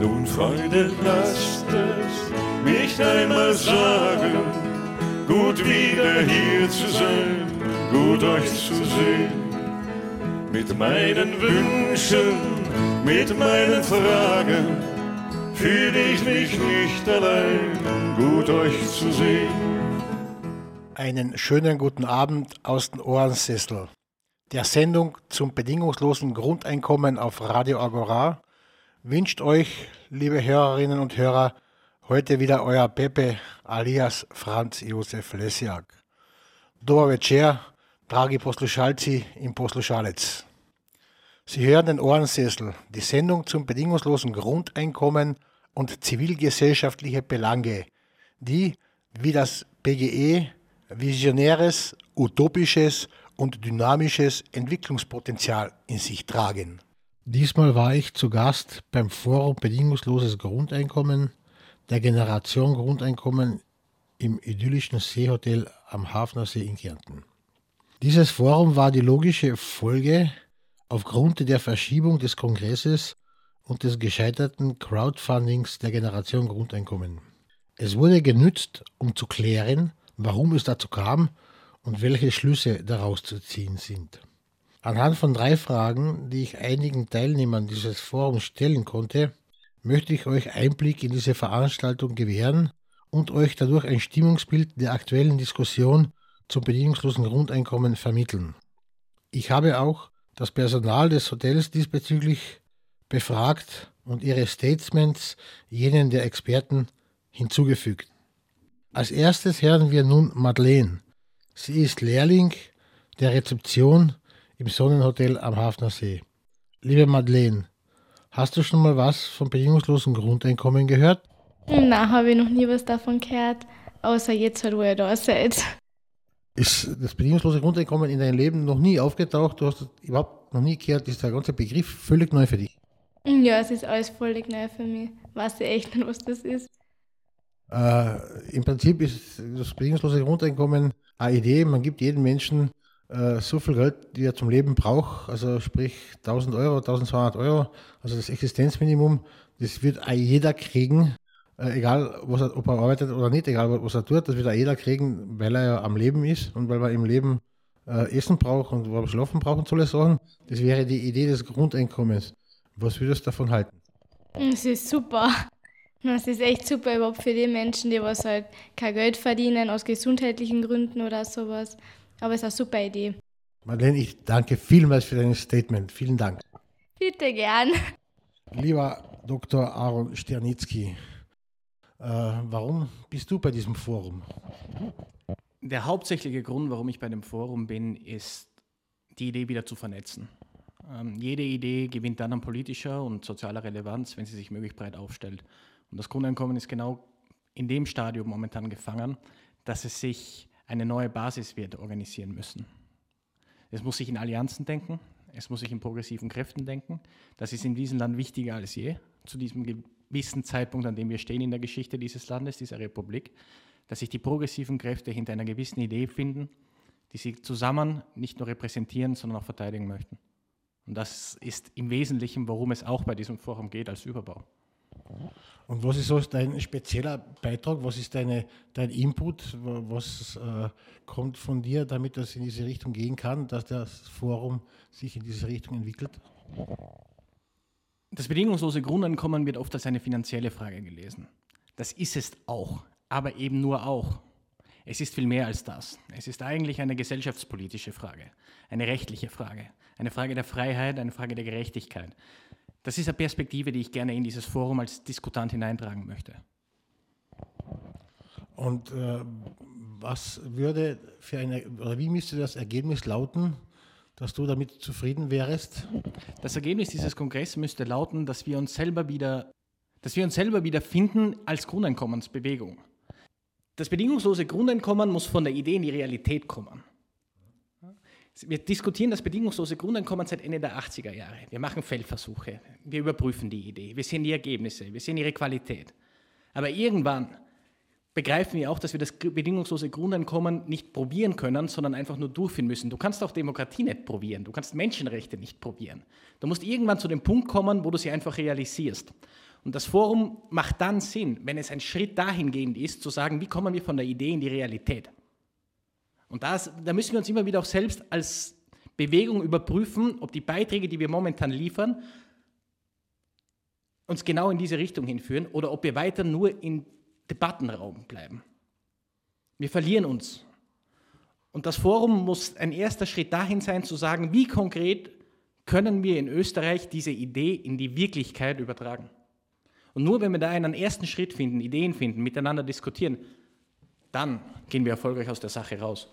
Nun, Freunde, lasst es mich einmal sagen, gut wieder hier zu sein, gut euch zu sehen. Mit meinen Wünschen, mit meinen Fragen fühle ich mich nicht allein, gut euch zu sehen. Einen schönen guten Abend aus dem Ohrensessel. Der Sendung zum bedingungslosen Grundeinkommen auf Radio Agora wünscht euch, liebe Hörerinnen und Hörer, heute wieder euer Pepe alias Franz Josef Lesiak. Dobar večer, dragi poslušalci in poslušalec. Sie hören den Ohrensessel, die Sendung zum bedingungslosen Grundeinkommen und zivilgesellschaftliche Belange, die, wie das BGE, visionäres, utopisches und dynamisches Entwicklungspotenzial in sich tragen. Diesmal war ich zu Gast beim Forum Bedingungsloses Grundeinkommen der Generation Grundeinkommen im idyllischen Seehotel am Hafnersee in Kärnten. Dieses Forum war die logische Folge aufgrund der Verschiebung des Kongresses und des gescheiterten Crowdfundings der Generation Grundeinkommen. Es wurde genützt, um zu klären, warum es dazu kam und welche Schlüsse daraus zu ziehen sind. Anhand von drei Fragen, die ich einigen Teilnehmern dieses Forums stellen konnte, möchte ich euch Einblick in diese Veranstaltung gewähren und euch dadurch ein Stimmungsbild der aktuellen Diskussion zum bedingungslosen Grundeinkommen vermitteln. Ich habe auch das Personal des Hotels diesbezüglich befragt und ihre Statements jenen der Experten hinzugefügt. Als erstes hören wir nun Madeleine. Sie ist Lehrling der Rezeption im Sonnenhotel am Hafner See. Liebe Madeleine, hast du schon mal was vom bedingungslosen Grundeinkommen gehört? Na, habe ich noch nie was davon gehört, außer jetzt halt, wo ihr da seid. Ist das bedingungslose Grundeinkommen in deinem Leben noch nie aufgetaucht? Du hast es überhaupt noch nie gehört? Ist der ganze Begriff völlig neu für dich? Ja, es ist alles völlig neu für mich. Weiß ich echt nicht, was das ist. Äh, Im Prinzip ist das bedingungslose Grundeinkommen eine Idee. Man gibt jedem Menschen äh, so viel Geld, wie er zum Leben braucht, also sprich 1000 Euro, 1200 Euro, also das Existenzminimum, das wird jeder kriegen, äh, egal er, ob er arbeitet oder nicht, egal was er tut, das wird jeder kriegen, weil er ja am Leben ist und weil er im Leben äh, Essen braucht und wo er schlafen braucht und solche Sachen. Das wäre die Idee des Grundeinkommens. Was würdest du davon halten? Es ist super. Es ist echt super überhaupt für die Menschen, die was halt kein Geld verdienen aus gesundheitlichen Gründen oder sowas. Aber es ist eine super Idee. Marlene, ich danke vielmals für dein Statement. Vielen Dank. Bitte gern. Lieber Dr. Aaron Sternitzky, äh, warum bist du bei diesem Forum? Der hauptsächliche Grund, warum ich bei dem Forum bin, ist die Idee wieder zu vernetzen. Ähm, jede Idee gewinnt dann an politischer und sozialer Relevanz, wenn sie sich möglichst breit aufstellt. Und das Grundeinkommen ist genau in dem Stadium momentan gefangen, dass es sich eine neue Basis wird organisieren müssen. Es muss sich in Allianzen denken, es muss sich in progressiven Kräften denken. Das ist in diesem Land wichtiger als je, zu diesem gewissen Zeitpunkt, an dem wir stehen in der Geschichte dieses Landes, dieser Republik, dass sich die progressiven Kräfte hinter einer gewissen Idee finden, die sie zusammen nicht nur repräsentieren, sondern auch verteidigen möchten. Und das ist im Wesentlichen, worum es auch bei diesem Forum geht, als Überbau. Und was ist so dein spezieller Beitrag? Was ist deine, dein Input? Was äh, kommt von dir, damit das in diese Richtung gehen kann, dass das Forum sich in diese Richtung entwickelt? Das bedingungslose Grundeinkommen wird oft als eine finanzielle Frage gelesen. Das ist es auch, aber eben nur auch. Es ist viel mehr als das. Es ist eigentlich eine gesellschaftspolitische Frage, eine rechtliche Frage, eine Frage der Freiheit, eine Frage der Gerechtigkeit. Das ist eine Perspektive, die ich gerne in dieses Forum als Diskutant hineintragen möchte. Und äh, was würde für eine, oder wie müsste das Ergebnis lauten, dass du damit zufrieden wärst? Das Ergebnis dieses Kongresses müsste lauten, dass wir uns selber wieder, dass wir uns selber wieder finden als Grundeinkommensbewegung. Das bedingungslose Grundeinkommen muss von der Idee in die Realität kommen. Wir diskutieren das bedingungslose Grundeinkommen seit Ende der 80er Jahre. Wir machen Feldversuche, wir überprüfen die Idee, wir sehen die Ergebnisse, wir sehen ihre Qualität. Aber irgendwann begreifen wir auch, dass wir das bedingungslose Grundeinkommen nicht probieren können, sondern einfach nur durchführen müssen. Du kannst auch Demokratie nicht probieren, du kannst Menschenrechte nicht probieren. Du musst irgendwann zu dem Punkt kommen, wo du sie einfach realisierst. Und das Forum macht dann Sinn, wenn es ein Schritt dahingehend ist, zu sagen, wie kommen wir von der Idee in die Realität. Und das, da müssen wir uns immer wieder auch selbst als Bewegung überprüfen, ob die Beiträge, die wir momentan liefern, uns genau in diese Richtung hinführen oder ob wir weiter nur in Debattenraum bleiben. Wir verlieren uns. Und das Forum muss ein erster Schritt dahin sein, zu sagen, wie konkret können wir in Österreich diese Idee in die Wirklichkeit übertragen. Und nur wenn wir da einen ersten Schritt finden, Ideen finden, miteinander diskutieren, dann gehen wir erfolgreich aus der Sache raus.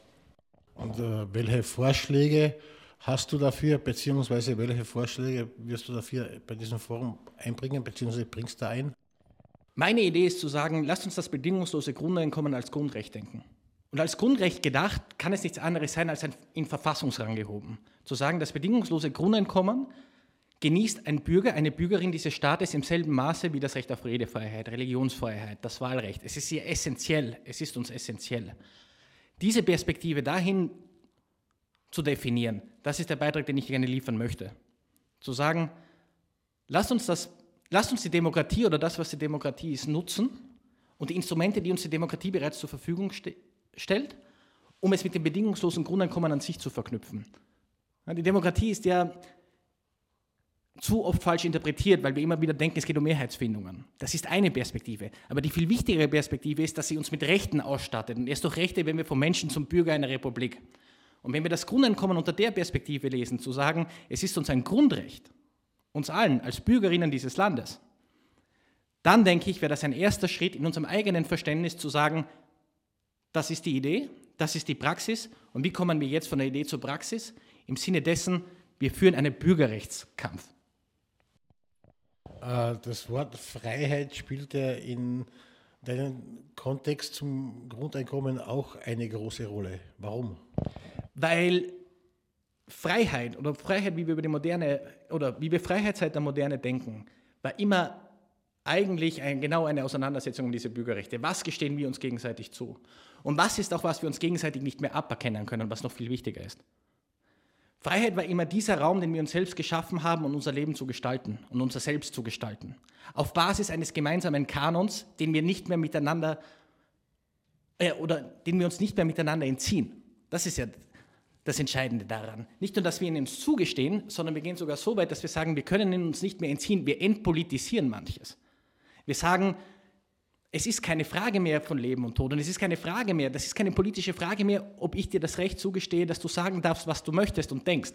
Und äh, welche Vorschläge hast du dafür, beziehungsweise welche Vorschläge wirst du dafür bei diesem Forum einbringen, beziehungsweise bringst du ein? Meine Idee ist zu sagen, lasst uns das bedingungslose Grundeinkommen als Grundrecht denken. Und als Grundrecht gedacht kann es nichts anderes sein als ein in Verfassungsrang gehoben. Zu sagen, das bedingungslose Grundeinkommen genießt ein Bürger, eine Bürgerin dieses Staates im selben Maße wie das Recht auf Redefreiheit, Religionsfreiheit, das Wahlrecht. Es ist hier essentiell, es ist uns essentiell. Diese Perspektive dahin zu definieren, das ist der Beitrag, den ich gerne liefern möchte. Zu sagen, lasst uns das Lasst uns die Demokratie oder das, was die Demokratie ist, nutzen und die Instrumente, die uns die Demokratie bereits zur Verfügung ste stellt, um es mit dem bedingungslosen Grundeinkommen an sich zu verknüpfen. Die Demokratie ist ja zu oft falsch interpretiert, weil wir immer wieder denken, es geht um Mehrheitsfindungen. Das ist eine Perspektive. Aber die viel wichtigere Perspektive ist, dass sie uns mit Rechten ausstattet. Und erst durch Rechte werden wir vom Menschen zum Bürger einer Republik. Und wenn wir das Grundeinkommen unter der Perspektive lesen, zu sagen, es ist uns ein Grundrecht, uns allen als Bürgerinnen dieses Landes, dann denke ich, wäre das ein erster Schritt in unserem eigenen Verständnis zu sagen, das ist die Idee, das ist die Praxis und wie kommen wir jetzt von der Idee zur Praxis? Im Sinne dessen, wir führen einen Bürgerrechtskampf. Äh, das Wort Freiheit spielt ja in deinem Kontext zum Grundeinkommen auch eine große Rolle. Warum? Weil Freiheit oder Freiheit, wie wir über die moderne oder wie wir Freiheit seit der Moderne denken, war immer eigentlich ein, genau eine Auseinandersetzung um diese Bürgerrechte. Was gestehen wir uns gegenseitig zu? Und was ist auch, was wir uns gegenseitig nicht mehr aberkennen können, was noch viel wichtiger ist? Freiheit war immer dieser Raum, den wir uns selbst geschaffen haben, um unser Leben zu gestalten und unser Selbst zu gestalten. Auf Basis eines gemeinsamen Kanons, den wir nicht mehr miteinander äh, oder den wir uns nicht mehr miteinander entziehen. Das ist ja das Entscheidende daran. Nicht nur, dass wir ihn uns zugestehen, sondern wir gehen sogar so weit, dass wir sagen, wir können ihn uns nicht mehr entziehen, wir entpolitisieren manches. Wir sagen, es ist keine Frage mehr von Leben und Tod und es ist keine Frage mehr, das ist keine politische Frage mehr, ob ich dir das Recht zugestehe, dass du sagen darfst, was du möchtest und denkst.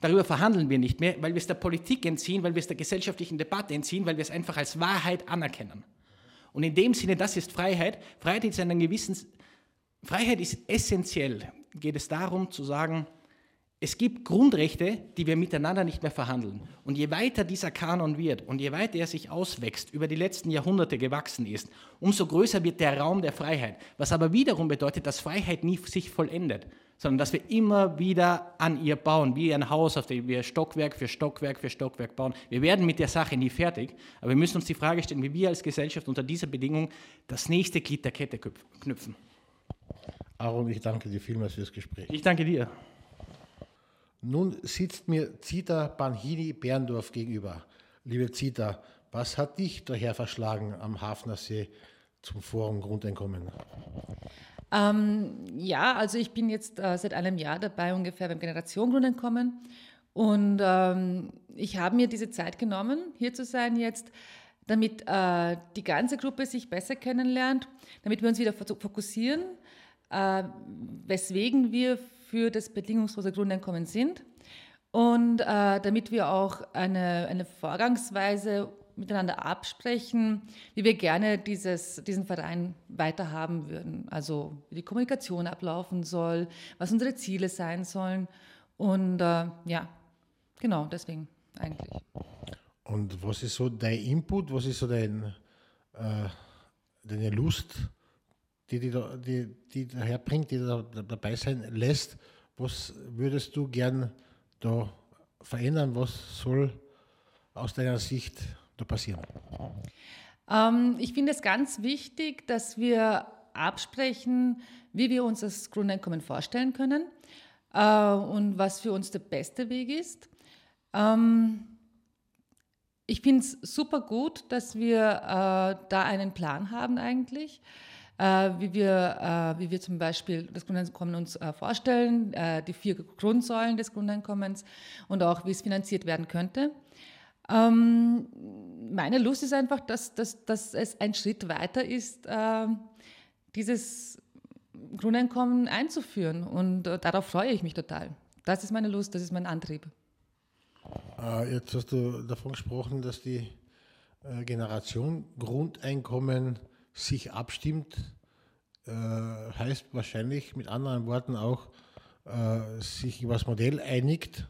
Darüber verhandeln wir nicht mehr, weil wir es der Politik entziehen, weil wir es der gesellschaftlichen Debatte entziehen, weil wir es einfach als Wahrheit anerkennen. Und in dem Sinne, das ist Freiheit. Freiheit ist einen gewissen, Freiheit ist essentiell geht es darum zu sagen, es gibt Grundrechte, die wir miteinander nicht mehr verhandeln. Und je weiter dieser Kanon wird und je weiter er sich auswächst, über die letzten Jahrhunderte gewachsen ist, umso größer wird der Raum der Freiheit. Was aber wiederum bedeutet, dass Freiheit nie sich vollendet, sondern dass wir immer wieder an ihr bauen, wie ein Haus, auf dem wir Stockwerk für Stockwerk für Stockwerk bauen. Wir werden mit der Sache nie fertig, aber wir müssen uns die Frage stellen, wie wir als Gesellschaft unter dieser Bedingung das nächste Glied der Kette knüpfen. Aaron, ich danke dir vielmals fürs Gespräch. Ich danke dir. Nun sitzt mir Zita Banhini Berndorf gegenüber. Liebe Zita, was hat dich daher verschlagen am Hafnersee zum Forum Grundeinkommen? Ähm, ja, also ich bin jetzt äh, seit einem Jahr dabei ungefähr beim Generation Grundeinkommen und ähm, ich habe mir diese Zeit genommen, hier zu sein jetzt, damit äh, die ganze Gruppe sich besser kennenlernt, damit wir uns wieder fokussieren äh, weswegen wir für das bedingungslose Grundeinkommen sind und äh, damit wir auch eine, eine Vorgangsweise miteinander absprechen, wie wir gerne dieses, diesen Verein weiterhaben würden. Also wie die Kommunikation ablaufen soll, was unsere Ziele sein sollen. Und äh, ja, genau, deswegen eigentlich. Und was ist so dein Input, was ist so dein, äh, deine Lust die, die, die, die daher bringt, die da dabei sein lässt. Was würdest du gern da verändern? Was soll aus deiner Sicht da passieren? Ähm, ich finde es ganz wichtig, dass wir absprechen, wie wir uns das Grundeinkommen vorstellen können äh, und was für uns der beste Weg ist. Ähm, ich finde es super gut, dass wir äh, da einen Plan haben eigentlich, äh, wie, wir, äh, wie wir zum Beispiel das Grundeinkommen uns äh, vorstellen, äh, die vier Grundsäulen des Grundeinkommens und auch wie es finanziert werden könnte. Ähm, meine Lust ist einfach, dass, dass, dass es ein Schritt weiter ist, äh, dieses Grundeinkommen einzuführen. Und äh, darauf freue ich mich total. Das ist meine Lust, das ist mein Antrieb. Jetzt hast du davon gesprochen, dass die Generation Grundeinkommen sich abstimmt. Äh, heißt wahrscheinlich mit anderen Worten auch, äh, sich über das Modell einigt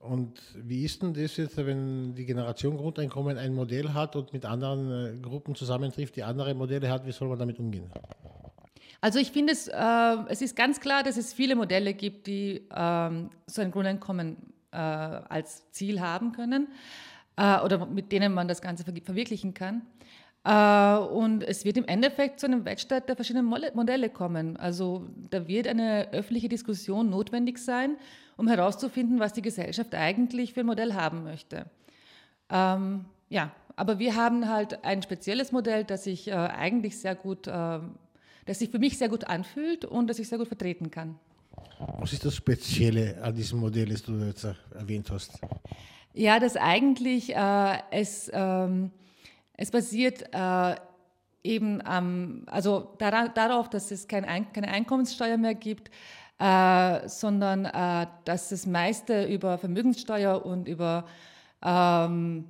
und wie ist denn das jetzt, wenn die Generation Grundeinkommen ein Modell hat und mit anderen äh, Gruppen zusammentrifft, die andere Modelle hat, wie soll man damit umgehen? Also ich finde, es, äh, es ist ganz klar, dass es viele Modelle gibt, die ähm, so ein Grundeinkommen äh, als Ziel haben können äh, oder mit denen man das Ganze ver verwirklichen kann. Äh, und es wird im Endeffekt zu einem Wettstreit der verschiedenen Modelle kommen. Also da wird eine öffentliche Diskussion notwendig sein, um herauszufinden, was die Gesellschaft eigentlich für ein Modell haben möchte. Ähm, ja, aber wir haben halt ein spezielles Modell, das sich äh, eigentlich sehr gut, äh, das sich für mich sehr gut anfühlt und das ich sehr gut vertreten kann. Was ist das Spezielle an diesem Modell, das du jetzt erwähnt hast? Ja, dass eigentlich äh, es ähm, es basiert äh, eben ähm, also daran, darauf, dass es kein Ein keine Einkommenssteuer mehr gibt, äh, sondern äh, dass das meiste über Vermögenssteuer und über ähm,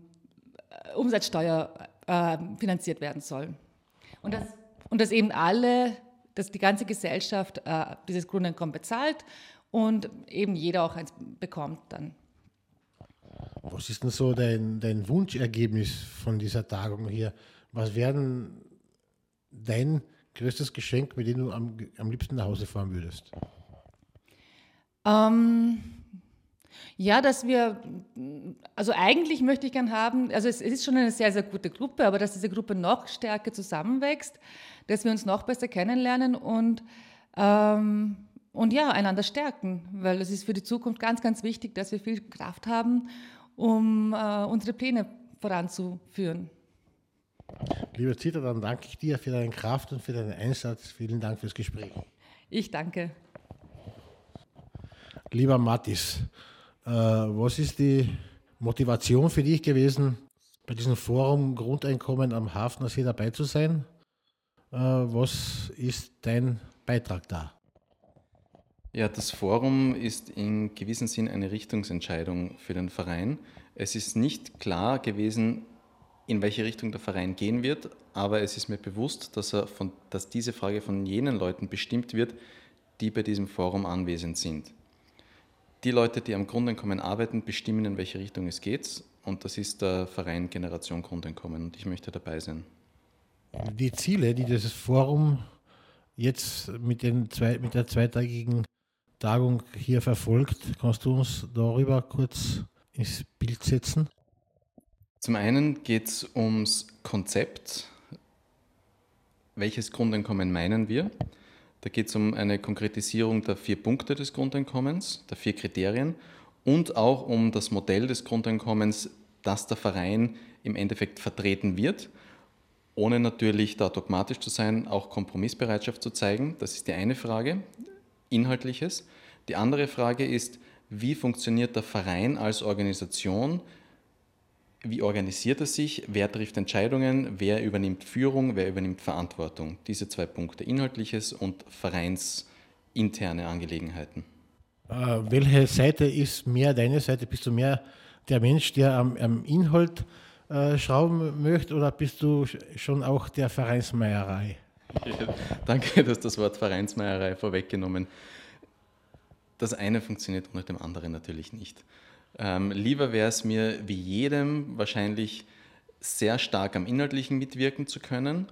Umsatzsteuer äh, finanziert werden soll. Und dass, und dass eben alle, dass die ganze Gesellschaft äh, dieses Grundeinkommen bezahlt und eben jeder auch eins bekommt dann. Was ist denn so dein, dein Wunschergebnis von dieser Tagung hier? Was wäre dein größtes Geschenk, mit dem du am, am liebsten nach Hause fahren würdest? Ähm, ja, dass wir, also eigentlich möchte ich gern haben, also es, ist schon eine sehr, sehr gute Gruppe, aber dass diese Gruppe noch stärker zusammenwächst, dass wir uns noch besser kennenlernen und, ähm, und ja, einander stärken, weil es ist für die Zukunft ganz, ganz wichtig, dass wir viel Kraft haben um äh, unsere Pläne voranzuführen. Lieber Zita, dann danke ich dir für deine Kraft und für deinen Einsatz. Vielen Dank fürs Gespräch. Ich danke. Lieber Mattis, äh, was ist die Motivation für dich gewesen, bei diesem Forum Grundeinkommen am Hafner See dabei zu sein? Äh, was ist dein Beitrag da? Ja, das Forum ist in gewissem Sinn eine Richtungsentscheidung für den Verein. Es ist nicht klar gewesen, in welche Richtung der Verein gehen wird, aber es ist mir bewusst, dass, er von, dass diese Frage von jenen Leuten bestimmt wird, die bei diesem Forum anwesend sind. Die Leute, die am Grundeinkommen arbeiten, bestimmen, in welche Richtung es geht und das ist der Verein Generation Grundeinkommen und ich möchte dabei sein. Die Ziele, die dieses Forum jetzt mit, den zwei, mit der zweitägigen Tagung hier verfolgt. Kannst du uns darüber kurz ins Bild setzen? Zum einen geht es ums Konzept. Welches Grundeinkommen meinen wir? Da geht es um eine Konkretisierung der vier Punkte des Grundeinkommens, der vier Kriterien und auch um das Modell des Grundeinkommens, das der Verein im Endeffekt vertreten wird, ohne natürlich da dogmatisch zu sein, auch Kompromissbereitschaft zu zeigen. Das ist die eine Frage. Inhaltliches. Die andere Frage ist, wie funktioniert der Verein als Organisation? Wie organisiert er sich? Wer trifft Entscheidungen? Wer übernimmt Führung? Wer übernimmt Verantwortung? Diese zwei Punkte, inhaltliches und vereinsinterne Angelegenheiten. Äh, welche Seite ist mehr deine Seite? Bist du mehr der Mensch, der am, am Inhalt äh, schrauben möchte oder bist du schon auch der Vereinsmeierei? Danke, dass das Wort Vereinsmeierei vorweggenommen. Das eine funktioniert ohne dem anderen natürlich nicht. Ähm, lieber wäre es mir wie jedem wahrscheinlich sehr stark am Inhaltlichen mitwirken zu können.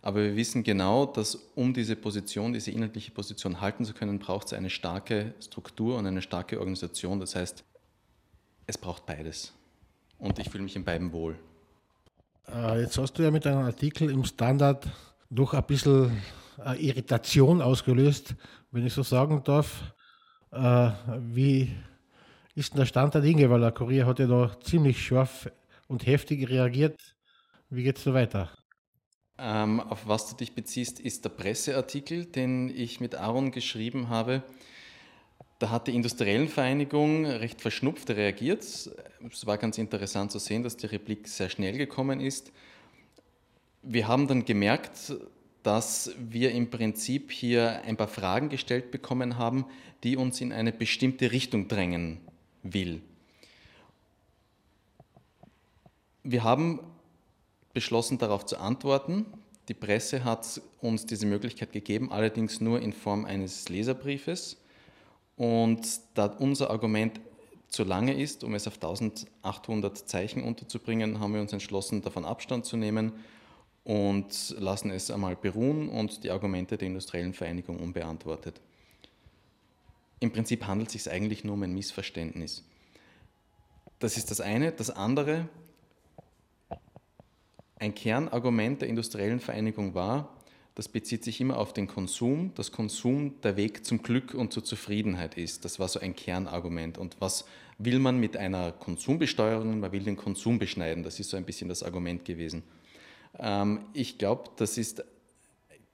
Aber wir wissen genau, dass um diese Position, diese inhaltliche Position halten zu können, braucht es eine starke Struktur und eine starke Organisation. Das heißt, es braucht beides. Und ich fühle mich in beiden wohl. Äh, jetzt hast du ja mit einem Artikel im Standard doch ein bisschen äh, Irritation ausgelöst, wenn ich so sagen darf. Äh, wie ist denn der Stand der Dinge? Weil der Kurier hat ja da ziemlich scharf und heftig reagiert. Wie geht es so weiter? Ähm, auf was du dich beziehst, ist der Presseartikel, den ich mit Aaron geschrieben habe. Da hat die Industriellenvereinigung recht verschnupft reagiert. Es war ganz interessant zu sehen, dass die Replik sehr schnell gekommen ist. Wir haben dann gemerkt, dass wir im Prinzip hier ein paar Fragen gestellt bekommen haben, die uns in eine bestimmte Richtung drängen will. Wir haben beschlossen, darauf zu antworten. Die Presse hat uns diese Möglichkeit gegeben, allerdings nur in Form eines Leserbriefes. Und da unser Argument zu lange ist, um es auf 1800 Zeichen unterzubringen, haben wir uns entschlossen, davon Abstand zu nehmen und lassen es einmal beruhen und die Argumente der industriellen Vereinigung unbeantwortet. Im Prinzip handelt es sich eigentlich nur um ein Missverständnis. Das ist das eine. Das andere, ein Kernargument der industriellen Vereinigung war, das bezieht sich immer auf den Konsum, dass Konsum der Weg zum Glück und zur Zufriedenheit ist. Das war so ein Kernargument. Und was will man mit einer Konsumbesteuerung? Man will den Konsum beschneiden. Das ist so ein bisschen das Argument gewesen. Ähm, ich glaube, das,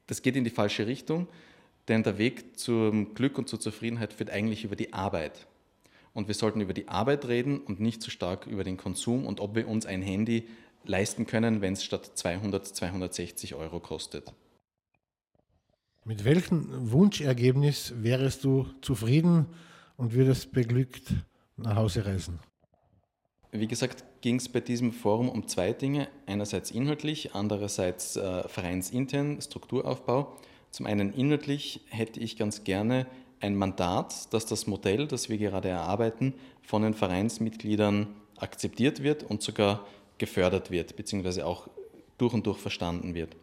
das geht in die falsche Richtung, denn der Weg zum Glück und zur Zufriedenheit führt eigentlich über die Arbeit. Und wir sollten über die Arbeit reden und nicht so stark über den Konsum und ob wir uns ein Handy leisten können, wenn es statt 200 260 Euro kostet. Mit welchem Wunschergebnis wärst du zufrieden und würdest beglückt nach Hause reisen? Wie gesagt, ging es bei diesem Forum um zwei Dinge. Einerseits inhaltlich, andererseits äh, vereinsintern, Strukturaufbau. Zum einen inhaltlich hätte ich ganz gerne ein Mandat, dass das Modell, das wir gerade erarbeiten, von den Vereinsmitgliedern akzeptiert wird und sogar gefördert wird, beziehungsweise auch durch und durch verstanden wird.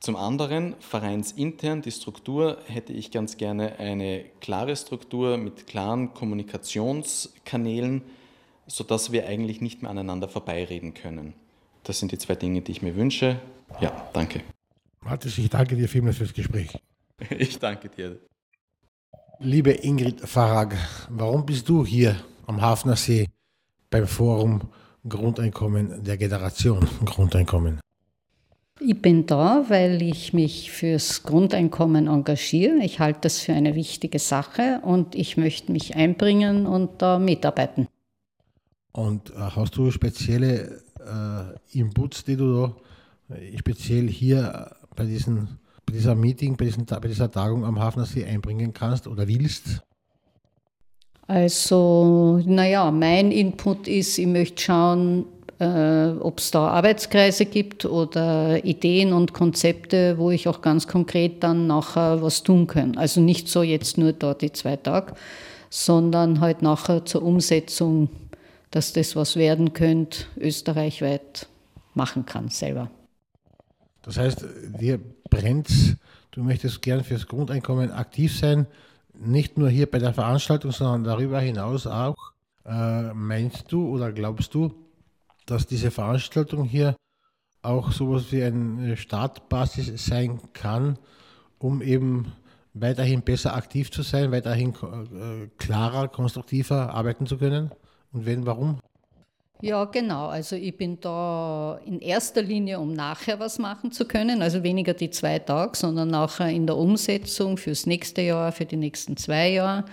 Zum anderen, vereinsintern, die Struktur hätte ich ganz gerne eine klare Struktur mit klaren Kommunikationskanälen, sodass wir eigentlich nicht mehr aneinander vorbeireden können. Das sind die zwei Dinge, die ich mir wünsche. Ja, danke. Mathis, ich danke dir vielmals fürs Gespräch. Ich danke dir. Liebe Ingrid Farag, warum bist du hier am Hafner See beim Forum Grundeinkommen der Generation Grundeinkommen? Ich bin da, weil ich mich fürs Grundeinkommen engagiere. Ich halte das für eine wichtige Sache und ich möchte mich einbringen und da mitarbeiten. Und äh, hast du spezielle äh, Inputs, die du da äh, speziell hier bei, diesen, bei dieser Meeting, bei, diesen, bei dieser Tagung am Hafnersee einbringen kannst oder willst? Also, naja, mein Input ist, ich möchte schauen, äh, ob es da Arbeitskreise gibt oder Ideen und Konzepte, wo ich auch ganz konkret dann nachher was tun kann. Also nicht so jetzt nur dort die zwei Tage, sondern halt nachher zur Umsetzung, dass das was werden könnte, österreichweit machen kann selber. Das heißt, dir brennt, du möchtest gern fürs Grundeinkommen aktiv sein, nicht nur hier bei der Veranstaltung, sondern darüber hinaus auch. Äh, meinst du oder glaubst du, dass diese Veranstaltung hier auch sowas wie eine Startbasis sein kann, um eben weiterhin besser aktiv zu sein, weiterhin äh, klarer, konstruktiver arbeiten zu können? Und wenn, warum? Ja, genau. Also ich bin da in erster Linie, um nachher was machen zu können. Also weniger die zwei Tage, sondern nachher in der Umsetzung fürs nächste Jahr, für die nächsten zwei Jahre.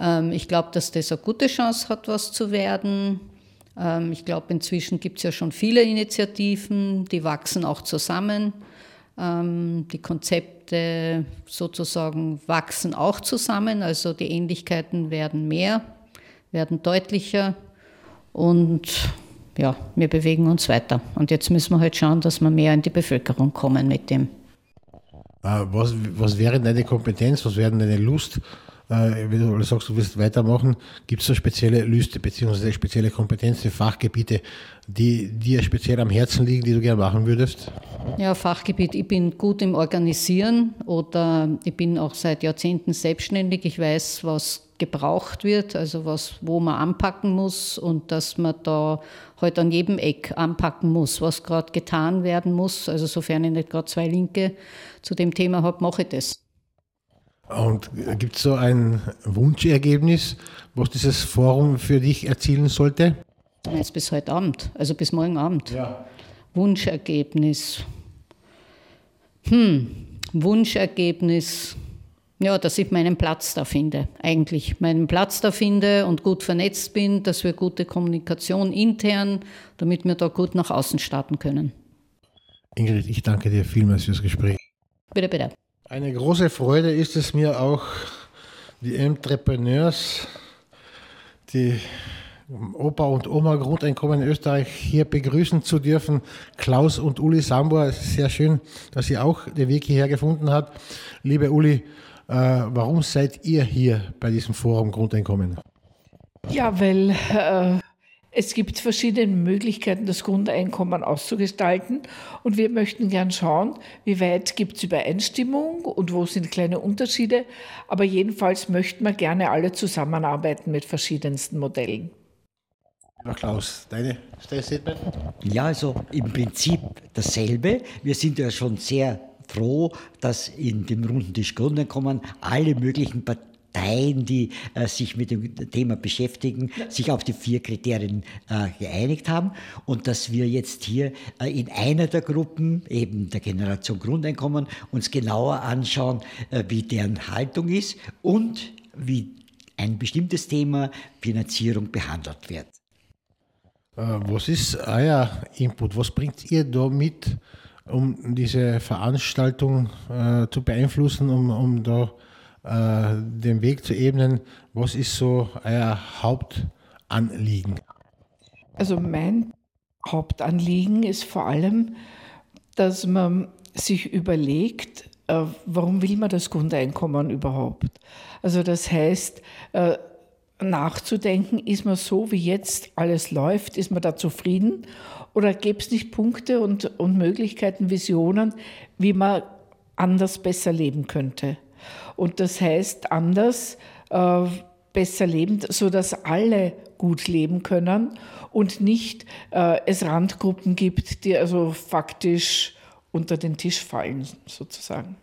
Ähm, ich glaube, dass das eine gute Chance hat, was zu werden. Ähm, ich glaube, inzwischen gibt es ja schon viele Initiativen, die wachsen auch zusammen. Ähm, die Konzepte sozusagen wachsen auch zusammen, also die Ähnlichkeiten werden mehr, werden deutlicher und ja, wir bewegen uns weiter. Und jetzt müssen wir halt schauen, dass wir mehr in die Bevölkerung kommen mit dem. Äh, was, was wäre deine Kompetenz, was wäre deine Lust, äh, wenn du sagst, du willst weitermachen, gibt es da spezielle Lüste bzw. spezielle Kompetenzen, Fachgebiete, die dir speziell am Herzen liegen, die du gerne machen würdest? Ja, Fachgebiet. Ich bin gut im Organisieren oder ich bin auch seit Jahrzehnten selbstständig. Ich weiß, was gebraucht wird, also was, wo man anpacken muss und dass man da halt an jedem Eck anpacken muss, was gerade getan werden muss. Also sofern ich nicht gerade zwei Linke zu dem Thema habe, mache ich das. Und gibt es so ein Wunschergebnis, was dieses Forum für dich erzielen sollte? Jetzt bis heute Abend, also bis morgen Abend. Ja. Wunschergebnis. Hm, Wunschergebnis. Ja, dass ich meinen Platz da finde, eigentlich. Meinen Platz da finde und gut vernetzt bin, dass wir gute Kommunikation intern, damit wir da gut nach außen starten können. Ingrid, ich danke dir vielmals fürs Gespräch. Bitte, bitte. Eine große Freude ist es mir auch, die Entrepreneurs, die Opa und Oma Grundeinkommen in Österreich hier begrüßen zu dürfen. Klaus und Uli Sambor, sehr schön, dass ihr auch den Weg hierher gefunden habt. Liebe Uli, äh, warum seid ihr hier bei diesem Forum Grundeinkommen? Ja, weil äh, es gibt verschiedene Möglichkeiten, das Grundeinkommen auszugestalten und wir möchten gern schauen, wie weit gibt es Übereinstimmung und wo sind kleine Unterschiede. Aber jedenfalls möchten wir gerne alle zusammenarbeiten mit verschiedensten Modellen. Ja, Klaus, deine Statement? Ja, also im Prinzip dasselbe. Wir sind ja schon sehr froh, dass in dem runden Tisch Grundeinkommen alle möglichen Parteien Parteien, die äh, sich mit dem Thema beschäftigen, sich auf die vier Kriterien äh, geeinigt haben und dass wir jetzt hier äh, in einer der Gruppen, eben der Generation Grundeinkommen, uns genauer anschauen, äh, wie deren Haltung ist und wie ein bestimmtes Thema Finanzierung behandelt wird. Äh, was ist euer Input? Was bringt ihr da mit, um diese Veranstaltung äh, zu beeinflussen, um, um da äh, den Weg zu ebnen. Was ist so euer Hauptanliegen? Also mein Hauptanliegen ist vor allem, dass man sich überlegt, äh, warum will man das Grundeinkommen überhaupt? Also das heißt, äh, nachzudenken, ist man so, wie jetzt alles läuft, ist man da zufrieden? Oder gäbe es nicht Punkte und, und Möglichkeiten, Visionen, wie man anders besser leben könnte? Und das heißt anders, äh, besser leben, sodass alle gut leben können und nicht äh, es Randgruppen gibt, die also faktisch unter den Tisch fallen, sozusagen.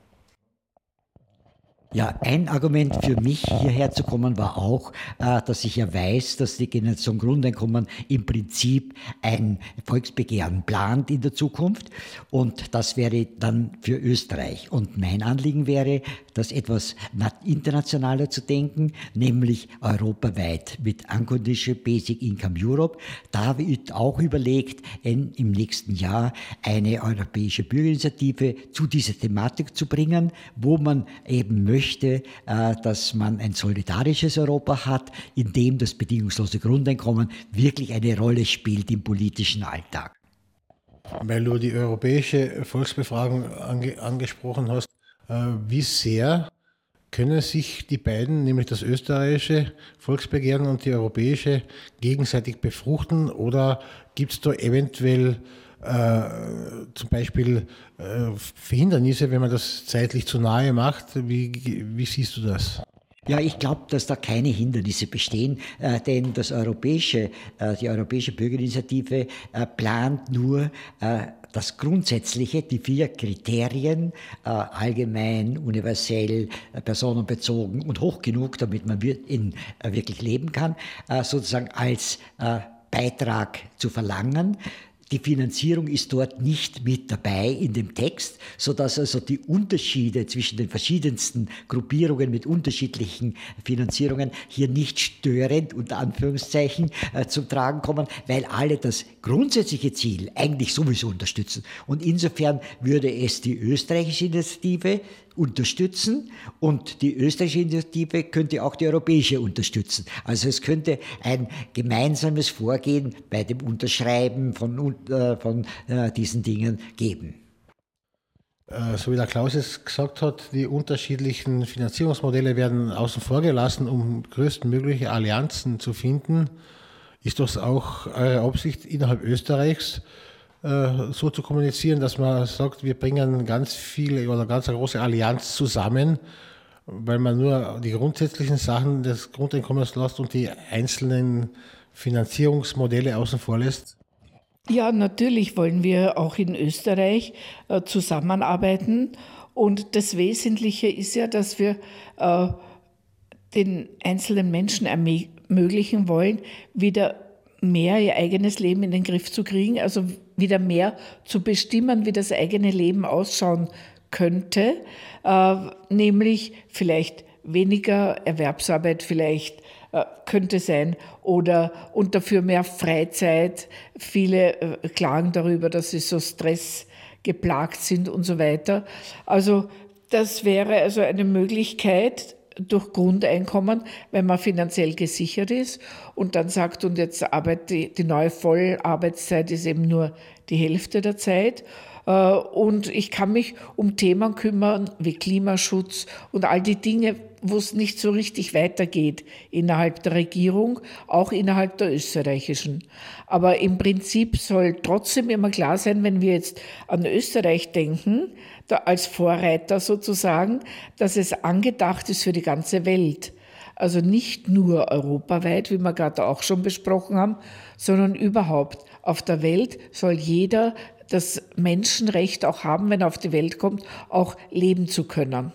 Ja, ein Argument für mich hierher zu kommen war auch, äh, dass ich ja weiß, dass die Generation Grundeinkommen im Prinzip ein Volksbegehren plant in der Zukunft und das wäre dann für Österreich. Und mein Anliegen wäre, das etwas internationaler zu denken, nämlich europaweit mit Unconditional Basic Income Europe. Da wird auch überlegt, im nächsten Jahr eine europäische Bürgerinitiative zu dieser Thematik zu bringen, wo man eben möchte, möchte, äh, dass man ein solidarisches Europa hat, in dem das bedingungslose Grundeinkommen wirklich eine Rolle spielt im politischen Alltag. Weil du die europäische Volksbefragung ange angesprochen hast, äh, wie sehr können sich die beiden, nämlich das österreichische Volksbegehren und die europäische, gegenseitig befruchten oder gibt es da eventuell zum Beispiel äh, Verhindernisse, wenn man das zeitlich zu nahe macht? Wie, wie siehst du das? Ja, ich glaube, dass da keine Hindernisse bestehen, äh, denn das europäische, äh, die Europäische Bürgerinitiative äh, plant nur äh, das Grundsätzliche, die vier Kriterien, äh, allgemein, universell, äh, personenbezogen und hoch genug, damit man in, wirklich leben kann, sozusagen als Beitrag zu verlangen. Die Finanzierung ist dort nicht mit dabei in dem Text, sodass also die Unterschiede zwischen den verschiedensten Gruppierungen mit unterschiedlichen Finanzierungen hier nicht störend unter Anführungszeichen äh, zum Tragen kommen, weil alle das grundsätzliche Ziel eigentlich sowieso unterstützen. Und insofern würde es die österreichische Initiative unterstützen und die österreichische Initiative könnte auch die europäische unterstützen. Also es könnte ein gemeinsames Vorgehen bei dem Unterschreiben von, äh, von äh, diesen Dingen geben. Äh, so wie der Klaus es gesagt hat, die unterschiedlichen Finanzierungsmodelle werden außen vor gelassen, um größtmögliche Allianzen zu finden. Ist das auch eure Absicht innerhalb Österreichs, so zu kommunizieren, dass man sagt, wir bringen ganz viele oder ganz eine große Allianz zusammen, weil man nur die grundsätzlichen Sachen des Grundeinkommens lässt und die einzelnen Finanzierungsmodelle außen vor lässt? Ja, natürlich wollen wir auch in Österreich äh, zusammenarbeiten. Und das Wesentliche ist ja, dass wir äh, den einzelnen Menschen ermöglichen wollen, wieder mehr ihr eigenes Leben in den Griff zu kriegen, also wieder mehr zu bestimmen, wie das eigene Leben ausschauen könnte, äh, nämlich vielleicht weniger Erwerbsarbeit, vielleicht äh, könnte sein, oder und dafür mehr Freizeit. Viele äh, klagen darüber, dass sie so stressgeplagt sind und so weiter. Also das wäre also eine Möglichkeit, durch Grundeinkommen, wenn man finanziell gesichert ist und dann sagt, und jetzt arbeitet die, die neue Vollarbeitszeit ist eben nur die Hälfte der Zeit. Äh, und ich kann mich um Themen kümmern wie Klimaschutz und all die Dinge, wo es nicht so richtig weitergeht innerhalb der Regierung, auch innerhalb der österreichischen. Aber im Prinzip soll trotzdem immer klar sein, wenn wir jetzt an Österreich denken, als Vorreiter sozusagen, dass es angedacht ist für die ganze Welt. Also nicht nur europaweit, wie wir gerade auch schon besprochen haben, sondern überhaupt. Auf der Welt soll jeder das Menschenrecht auch haben, wenn er auf die Welt kommt, auch leben zu können.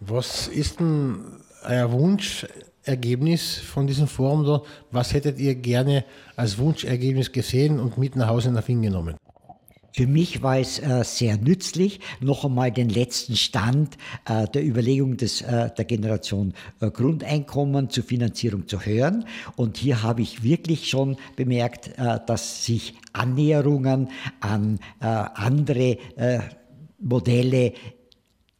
Was ist denn euer Wunschergebnis von diesem Forum? Was hättet ihr gerne als Wunschergebnis gesehen und mit nach Hause nach Wien genommen? Für mich war es äh, sehr nützlich, noch einmal den letzten Stand äh, der Überlegung des, äh, der Generation äh, Grundeinkommen zur Finanzierung zu hören. Und hier habe ich wirklich schon bemerkt, äh, dass sich Annäherungen an äh, andere Modelle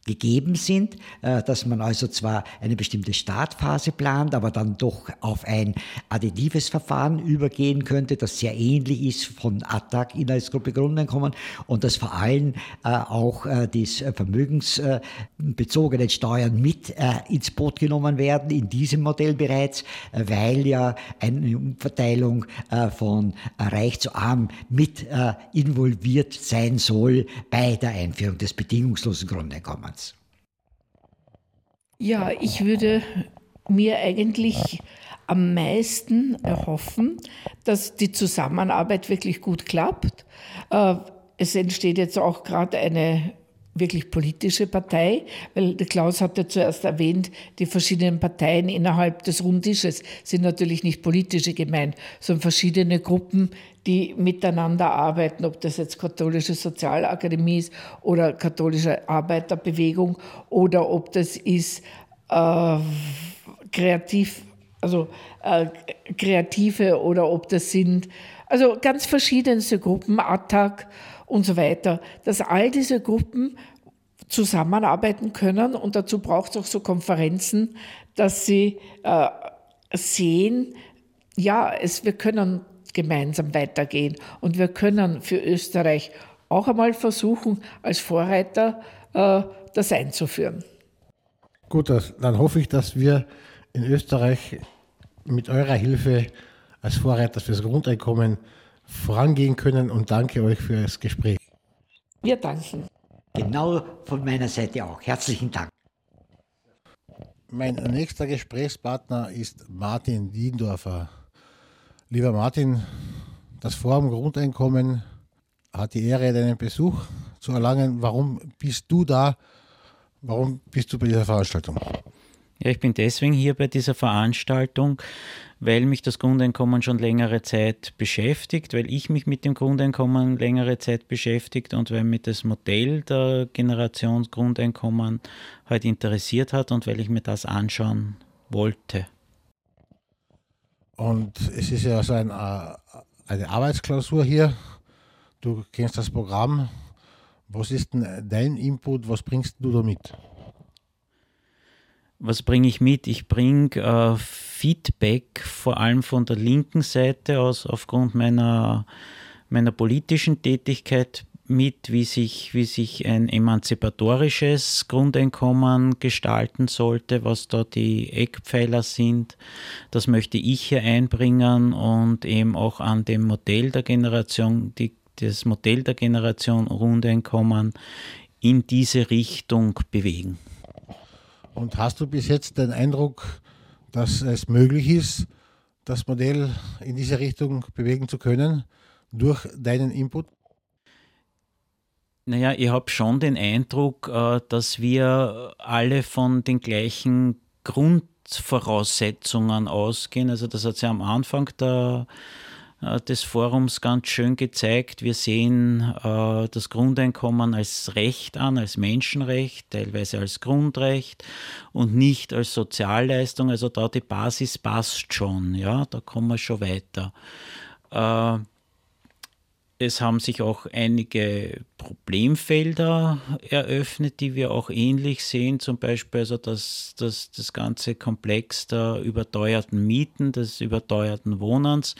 gegeben sind, äh, dass man also zwar eine bestimmte Startphase plant, aber dann doch auf ein additives Verfahren übergehen könnte, das sehr ähnlich ist von ATTAC Inhaltsgruppe Grundeinkommen und dass vor allem äh, auch äh, die vermögensbezogenen Steuern mit ins Boot genommen werden in diesem Modell bereits, weil ja eine Umverteilung von reich zu arm mit involviert sein soll bei der Einführung des bedingungslosen Grundeinkommens. Ja, ich würde mir eigentlich am meisten erhoffen, dass die Zusammenarbeit wirklich gut klappt. Äh, es entsteht jetzt auch gerade eine wirklich politische Partei, weil der Klaus hatte zuerst erwähnt, die verschiedenen Parteien innerhalb des Rundtisches sind natürlich nicht politische gemeint, sondern verschiedene Gruppen, die miteinander arbeiten, ob das jetzt katholische Sozialakademie ist oder katholische Arbeiterbewegung oder ob das ist äh, kreativ, also äh, Kreative oder ob das sind, also ganz verschiedenste Gruppen, Attac und so weiter, dass all diese Gruppen zusammenarbeiten können und dazu braucht es auch so Konferenzen, dass sie äh, sehen, ja, es, wir können gemeinsam weitergehen und wir können für Österreich auch einmal versuchen, als Vorreiter äh, das einzuführen. Gut, dann hoffe ich, dass wir in Österreich mit eurer Hilfe als Vorreiter fürs Grundeinkommen vorangehen können und danke euch für das Gespräch. Wir danken. Genau von meiner Seite auch. Herzlichen Dank. Mein nächster Gesprächspartner ist Martin Diendorfer. Lieber Martin, das Forum Grundeinkommen hat die Ehre, deinen Besuch zu erlangen. Warum bist du da? Warum bist du bei dieser Veranstaltung? Ja, ich bin deswegen hier bei dieser Veranstaltung, weil mich das Grundeinkommen schon längere Zeit beschäftigt, weil ich mich mit dem Grundeinkommen längere Zeit beschäftigt und weil mich das Modell der Generationsgrundeinkommen halt interessiert hat und weil ich mir das anschauen wollte. Und es ist ja so ein, äh, eine Arbeitsklausur hier. Du kennst das Programm. Was ist denn dein Input? Was bringst du da mit? Was bringe ich mit? Ich bringe äh, Feedback vor allem von der linken Seite aus, aufgrund meiner, meiner politischen Tätigkeit mit, wie sich, wie sich ein emanzipatorisches Grundeinkommen gestalten sollte, was da die Eckpfeiler sind. Das möchte ich hier einbringen und eben auch an dem Modell der Generation, die, das Modell der Generation Grundeinkommen in diese Richtung bewegen. Und hast du bis jetzt den Eindruck, dass es möglich ist, das Modell in diese Richtung bewegen zu können durch deinen Input? Naja, ich habe schon den Eindruck, äh, dass wir alle von den gleichen Grundvoraussetzungen ausgehen. Also das hat sich am Anfang der, des Forums ganz schön gezeigt. Wir sehen äh, das Grundeinkommen als Recht an, als Menschenrecht, teilweise als Grundrecht und nicht als Sozialleistung. Also da die Basis passt schon, ja, da kommen wir schon weiter es haben sich auch einige Problemfelder eröffnet, die wir auch ähnlich sehen, zum Beispiel also das, das, das ganze Komplex der überteuerten Mieten, des überteuerten Wohnens.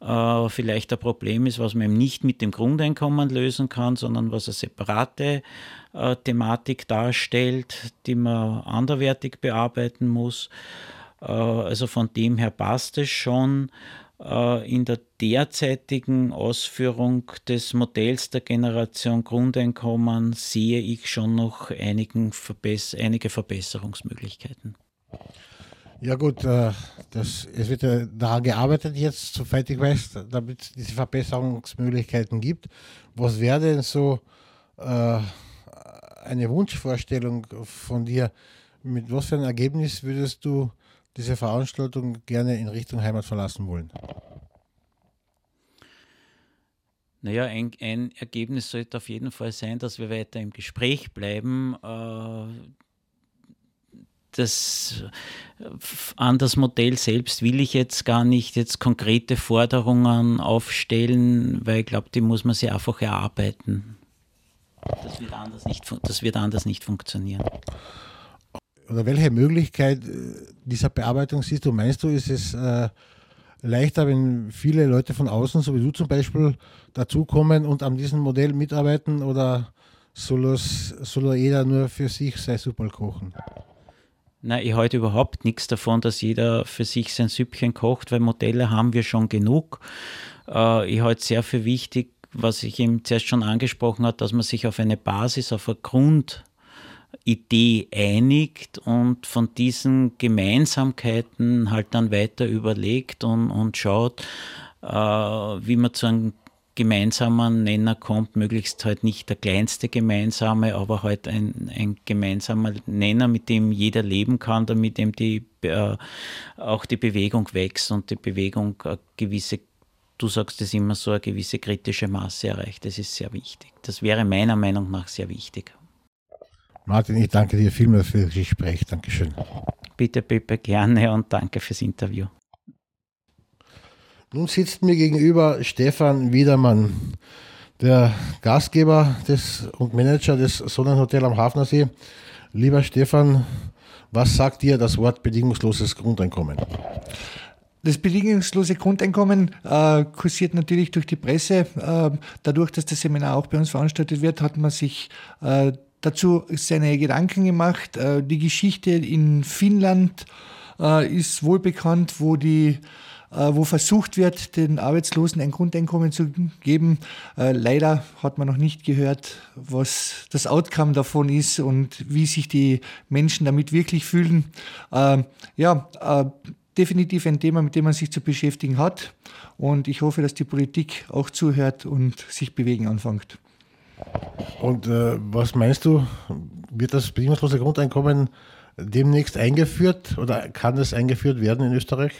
Äh, vielleicht ein Problem ist, was man eben nicht mit dem Grundeinkommen lösen kann, sondern was eine separate äh, Thematik darstellt, die man anderwertig bearbeiten muss. Äh, also von dem her passt es schon. In der derzeitigen Ausführung des Modells der Generation Grundeinkommen sehe ich schon noch Verbess einige Verbesserungsmöglichkeiten. Ja gut, äh, das, es wird ja daran gearbeitet jetzt, soweit ich weiß, damit es diese Verbesserungsmöglichkeiten gibt. Was wäre denn so äh, eine Wunschvorstellung von dir? Mit was für ein Ergebnis würdest du diese Veranstaltung gerne in Richtung Heimat verlassen wollen? Naja, ein, ein Ergebnis sollte auf jeden Fall sein, dass wir weiter im Gespräch bleiben. Äh, das, an das Modell selbst will ich jetzt gar nicht jetzt konkrete Forderungen aufstellen, weil ich glaube, die muss man sich einfach erarbeiten. Das wird anders nicht, das wird anders nicht funktionieren oder welche Möglichkeit äh, dieser Bearbeitung siehst du? Meinst du, ist es äh, leichter, wenn viele Leute von außen, so wie du zum Beispiel, dazukommen und an diesem Modell mitarbeiten oder soll, es, soll jeder nur für sich sein Suppel kochen? Nein, ich halte überhaupt nichts davon, dass jeder für sich sein Süppchen kocht, weil Modelle haben wir schon genug. Äh, ich halte sehr für wichtig, was ich eben zuerst schon angesprochen habe, dass man sich auf eine Basis, auf eine Grund Idee einigt und von diesen Gemeinsamkeiten halt dann weiter überlegt und, und schaut, äh, wie man zu einem gemeinsamen Nenner kommt, möglichst halt nicht der kleinste gemeinsame, aber halt ein, ein gemeinsamer Nenner, mit dem jeder leben kann, damit dem die, äh, auch die Bewegung wächst und die Bewegung eine gewisse, du sagst es immer so, eine gewisse kritische Masse erreicht. Das ist sehr wichtig. Das wäre meiner Meinung nach sehr wichtig. Martin, ich danke dir vielmals für das Gespräch. Dankeschön. Bitte, Pepe, gerne und danke fürs Interview. Nun sitzt mir gegenüber Stefan Wiedermann, der Gastgeber des und Manager des Sonnenhotel am Hafnersee. Lieber Stefan, was sagt dir das Wort bedingungsloses Grundeinkommen? Das bedingungslose Grundeinkommen äh, kursiert natürlich durch die Presse. Äh, dadurch, dass das Seminar auch bei uns veranstaltet wird, hat man sich äh, dazu seine Gedanken gemacht. Äh, die Geschichte in Finnland äh, ist wohl bekannt, wo die wo versucht wird, den Arbeitslosen ein Grundeinkommen zu geben. Leider hat man noch nicht gehört, was das Outcome davon ist und wie sich die Menschen damit wirklich fühlen. Ja, definitiv ein Thema, mit dem man sich zu beschäftigen hat. Und ich hoffe, dass die Politik auch zuhört und sich bewegen anfängt. Und äh, was meinst du, wird das bedingungslose Grundeinkommen demnächst eingeführt oder kann es eingeführt werden in Österreich?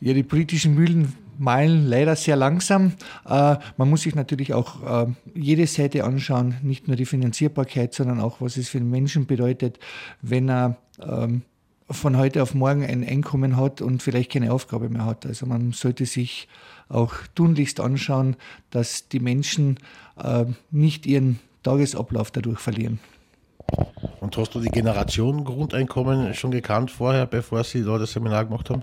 Ja, die politischen Mühlen malen leider sehr langsam. Äh, man muss sich natürlich auch äh, jede Seite anschauen, nicht nur die Finanzierbarkeit, sondern auch, was es für den Menschen bedeutet, wenn er ähm, von heute auf morgen ein Einkommen hat und vielleicht keine Aufgabe mehr hat. Also man sollte sich auch tunlichst anschauen, dass die Menschen äh, nicht ihren Tagesablauf dadurch verlieren. Und hast du die Generation Grundeinkommen schon gekannt vorher, bevor Sie da das Seminar gemacht haben?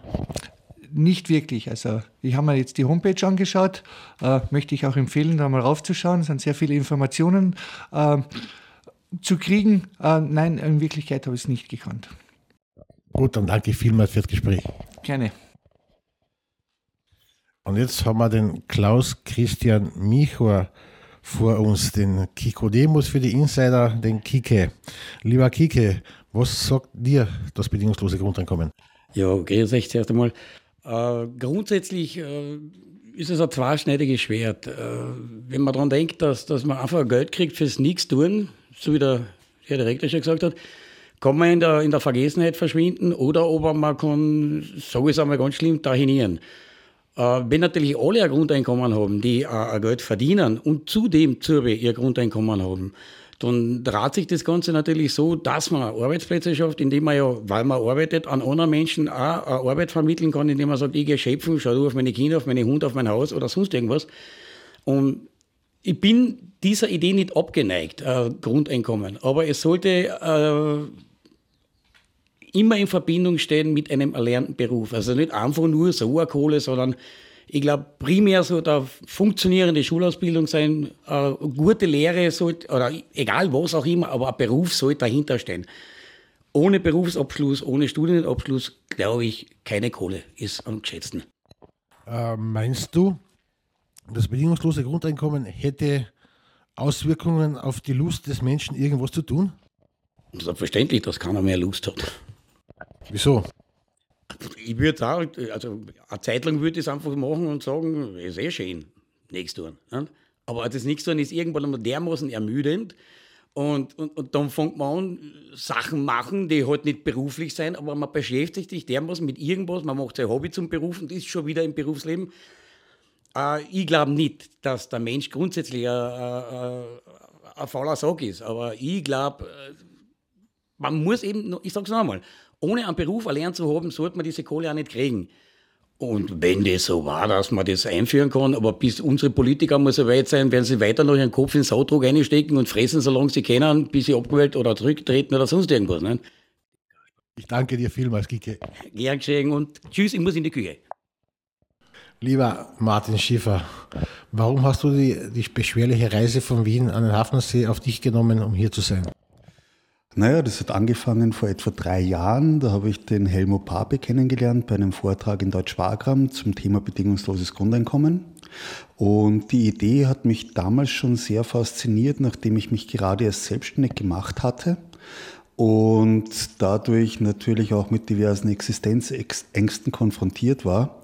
nicht wirklich. Also ich habe mir jetzt die Homepage angeschaut, äh, möchte ich auch empfehlen, da mal raufzuschauen. Es sind sehr viele Informationen äh, zu kriegen. Äh, nein, in Wirklichkeit habe ich es nicht gekannt. Gut, dann danke ich vielmals fürs Gespräch. Gerne. Und jetzt haben wir den Klaus Christian Michor vor uns, den Kikodemus für die Insider, den Kike. Lieber Kike, was sagt dir das bedingungslose Grundeinkommen? Ja, grüß euch zuerst einmal. Äh, grundsätzlich äh, ist es ein zweischneidiges Schwert. Äh, wenn man daran denkt, dass, dass man einfach Geld kriegt fürs Nichtstun, so wie der Herr Direktor schon gesagt hat, kann man in der, in der Vergessenheit verschwinden oder aber man kann, so ist einmal ganz schlimm, dahinieren. Äh, wenn natürlich alle ein Grundeinkommen haben, die äh, Geld verdienen und zudem zur ihr Grundeinkommen haben, dann dreht sich das Ganze natürlich so, dass man Arbeitsplätze schafft, indem man ja, weil man arbeitet, an anderen Menschen auch Arbeit vermitteln kann, indem man sagt, ich gehe schöpfen, schau du auf meine Kinder, auf meine Hunde, auf mein Haus oder sonst irgendwas. Und ich bin dieser Idee nicht abgeneigt, äh, Grundeinkommen, aber es sollte äh, immer in Verbindung stehen mit einem erlernten Beruf. Also nicht einfach nur so eine Kohle, sondern ich glaube, primär so da funktionierende Schulausbildung sein, äh, gute Lehre sollte, oder egal was auch immer, aber ein Beruf sollte dahinter stehen. Ohne Berufsabschluss, ohne Studienabschluss, glaube ich, keine Kohle ist am geschätzten. Äh, meinst du, das bedingungslose Grundeinkommen hätte Auswirkungen auf die Lust des Menschen, irgendwas zu tun? Selbstverständlich, dass keiner mehr Lust hat. Wieso? Ich würde sagen, also eine Zeit lang würde ich es einfach machen und sagen, ist eh schön, nichts tun. Ne? Aber das nichts tun ist irgendwann einmal dermaßen ermüdend. Und, und, und dann fängt man an, Sachen machen, die halt nicht beruflich sein, aber man beschäftigt sich dermaßen mit irgendwas, man macht sein Hobby zum Beruf und ist schon wieder im Berufsleben. Äh, ich glaube nicht, dass der Mensch grundsätzlich ein, ein fauler Sack ist, aber ich glaube, äh, man muss eben, ich sage es nochmal, ohne einen Beruf erlernt zu haben, sollte man diese Kohle auch nicht kriegen. Und wenn das so war, dass man das einführen kann, aber bis unsere Politiker mal so weit sein, werden sie weiter noch ihren Kopf in den Saudruck einstecken und fressen, solange sie können, bis sie abgewählt oder zurücktreten oder sonst irgendwas. Ne? Ich danke dir vielmals, Kike. Gern geschehen und tschüss, ich muss in die Küche. Lieber Martin Schiffer, warum hast du die, die beschwerliche Reise von Wien an den Hafnersee auf dich genommen, um hier zu sein? Naja, das hat angefangen vor etwa drei Jahren. Da habe ich den Helmo Pape kennengelernt bei einem Vortrag in Deutsch-Wagram zum Thema bedingungsloses Grundeinkommen. Und die Idee hat mich damals schon sehr fasziniert, nachdem ich mich gerade erst selbstständig gemacht hatte und dadurch natürlich auch mit diversen Existenzängsten konfrontiert war.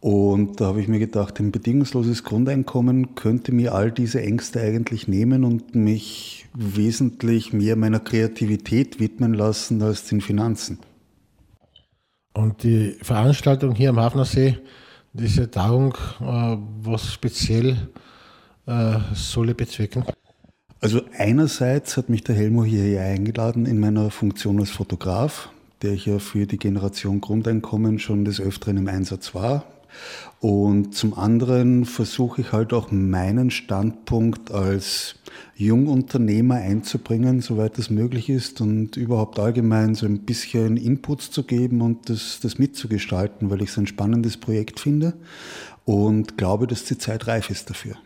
Und da habe ich mir gedacht, ein bedingungsloses Grundeinkommen könnte mir all diese Ängste eigentlich nehmen und mich wesentlich mehr meiner Kreativität widmen lassen als den Finanzen. Und die Veranstaltung hier am Hafnersee, diese Tagung, äh, was speziell äh, soll bezwecken? Also einerseits hat mich der Helmo hierher eingeladen in meiner Funktion als Fotograf, der ich ja für die Generation Grundeinkommen schon des Öfteren im Einsatz war, und zum anderen versuche ich halt auch meinen Standpunkt als Jungunternehmer einzubringen, soweit das möglich ist und überhaupt allgemein so ein bisschen Inputs zu geben und das, das mitzugestalten, weil ich es ein spannendes Projekt finde und glaube, dass die Zeit reif ist dafür.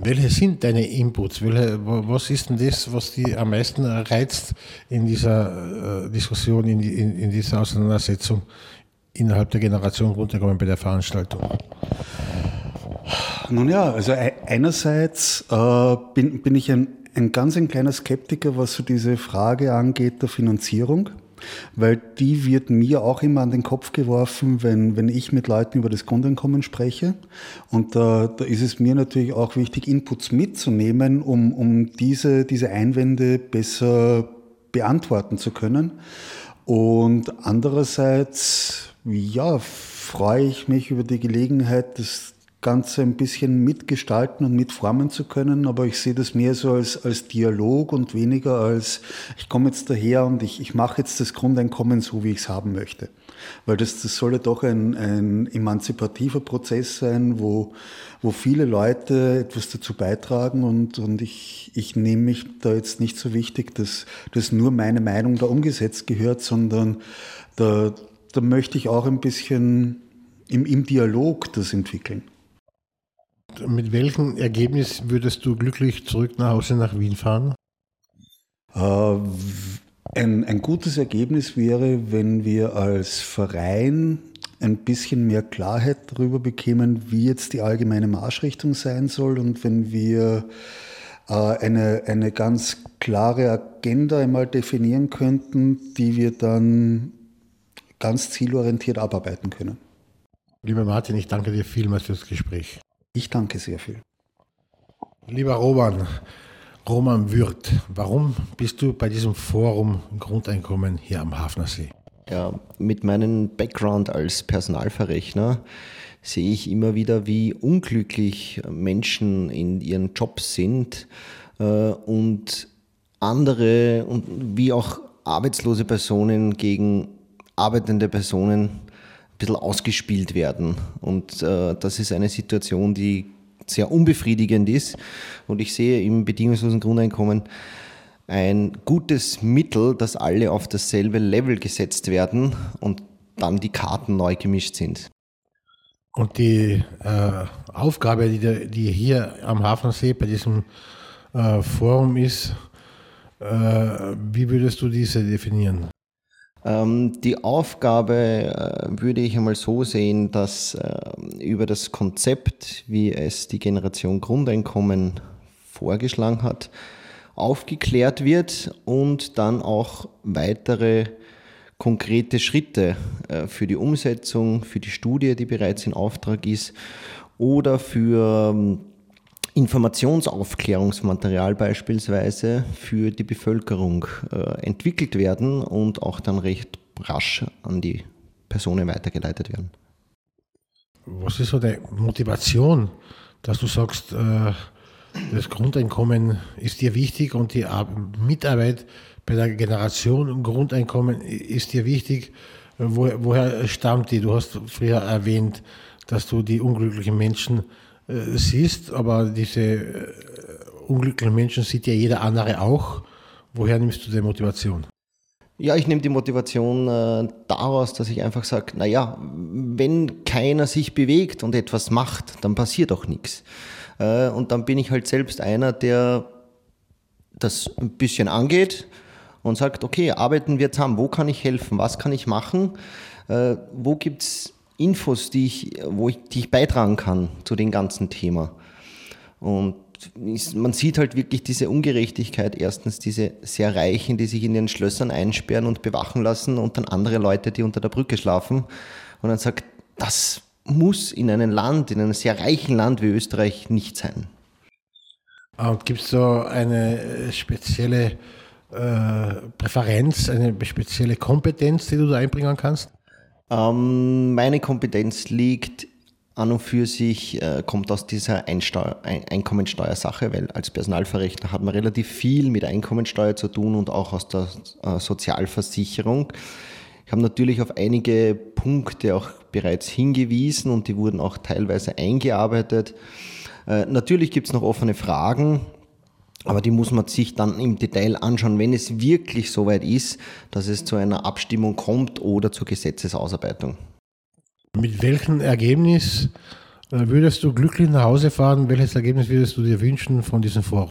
Welche sind deine Inputs? Welche, was ist denn das, was dich am meisten reizt in dieser äh, Diskussion, in, in, in dieser Auseinandersetzung innerhalb der Generation runterkommen bei der Veranstaltung? Nun ja, also einerseits äh, bin, bin ich ein, ein ganz ein kleiner Skeptiker, was so diese Frage angeht der Finanzierung, weil die wird mir auch immer an den Kopf geworfen, wenn, wenn ich mit Leuten über das Grundeinkommen spreche. Und da, da ist es mir natürlich auch wichtig, Inputs mitzunehmen, um, um diese, diese Einwände besser beantworten zu können. Und andererseits ja, freue ich mich über die Gelegenheit, das Ganze ein bisschen mitgestalten und mitformen zu können, aber ich sehe das mehr so als, als Dialog und weniger als, ich komme jetzt daher und ich, ich mache jetzt das Grundeinkommen so, wie ich es haben möchte. Weil das, das soll ja doch ein, ein emanzipativer Prozess sein, wo, wo viele Leute etwas dazu beitragen und, und ich, ich nehme mich da jetzt nicht so wichtig, dass, dass nur meine Meinung da umgesetzt gehört, sondern da, da möchte ich auch ein bisschen im, im Dialog das entwickeln. Mit welchem Ergebnis würdest du glücklich zurück nach Hause nach Wien fahren? Äh, ein, ein gutes Ergebnis wäre, wenn wir als Verein ein bisschen mehr Klarheit darüber bekämen, wie jetzt die allgemeine Marschrichtung sein soll und wenn wir äh, eine, eine ganz klare Agenda einmal definieren könnten, die wir dann ganz zielorientiert abarbeiten können. Lieber Martin, ich danke dir vielmals fürs Gespräch. Ich danke sehr viel. Lieber Roman, Roman Würth, warum bist du bei diesem Forum Grundeinkommen hier am Hafnersee? Ja, mit meinem Background als Personalverrechner sehe ich immer wieder, wie unglücklich Menschen in ihren Jobs sind äh, und andere und wie auch arbeitslose Personen gegen arbeitende Personen bisschen ausgespielt werden. Und äh, das ist eine Situation, die sehr unbefriedigend ist. Und ich sehe im bedingungslosen Grundeinkommen ein gutes Mittel, dass alle auf dasselbe Level gesetzt werden und dann die Karten neu gemischt sind. Und die äh, Aufgabe, die, die, hier am Hafnersee bei diesem äh, Forum ist, äh, wie würdest du diese definieren? Ähm, die Aufgabe äh, würde ich einmal so sehen, dass äh, über das Konzept, wie es die Generation Grundeinkommen vorgeschlagen hat, aufgeklärt wird und dann auch weitere konkrete Schritte äh, für die Umsetzung, für die Studie, die bereits in Auftrag ist, oder für ähm, Informationsaufklärungsmaterial beispielsweise für die Bevölkerung äh, entwickelt werden und auch dann recht rasch an die Personen weitergeleitet werden. Was ist so die Motivation, dass du sagst, äh, das Grundeinkommen ist dir wichtig und die Mitarbeit bei der Generation Grundeinkommen ist dir wichtig? woher stammt die? Du hast früher erwähnt, dass du die unglücklichen Menschen äh, siehst, aber diese äh, unglücklichen Menschen sieht ja jeder andere auch. Woher nimmst du die Motivation? Ja, ich nehme die Motivation äh, daraus, dass ich einfach sage, naja, wenn keiner sich bewegt und etwas macht, dann passiert auch nichts. Äh, und dann bin ich halt selbst einer, der das ein bisschen angeht und sagt, okay, arbeiten wir zusammen, wo kann ich helfen, was kann ich machen, äh, wo gibt es Infos, die ich, wo ich, die ich beitragen kann zu dem ganzen Thema. Und man sieht halt wirklich diese Ungerechtigkeit. Erstens diese sehr Reichen, die sich in ihren Schlössern einsperren und bewachen lassen und dann andere Leute, die unter der Brücke schlafen. Und dann sagt, das muss in einem Land, in einem sehr reichen Land wie Österreich nicht sein. Gibt es so eine spezielle äh, Präferenz, eine spezielle Kompetenz, die du da einbringen kannst? Ähm, meine Kompetenz liegt an und für sich, äh, kommt aus dieser Einsteuer, Ein Einkommensteuersache, weil als Personalverrechner hat man relativ viel mit Einkommensteuer zu tun und auch aus der äh, Sozialversicherung. Ich habe natürlich auf einige Punkte auch bereits hingewiesen und die wurden auch teilweise eingearbeitet. Äh, natürlich gibt es noch offene Fragen, aber die muss man sich dann im Detail anschauen, wenn es wirklich soweit ist, dass es zu einer Abstimmung kommt oder zur Gesetzesausarbeitung. Mit welchem Ergebnis äh, würdest du glücklich nach Hause fahren? Welches Ergebnis würdest du dir wünschen von diesem Forum?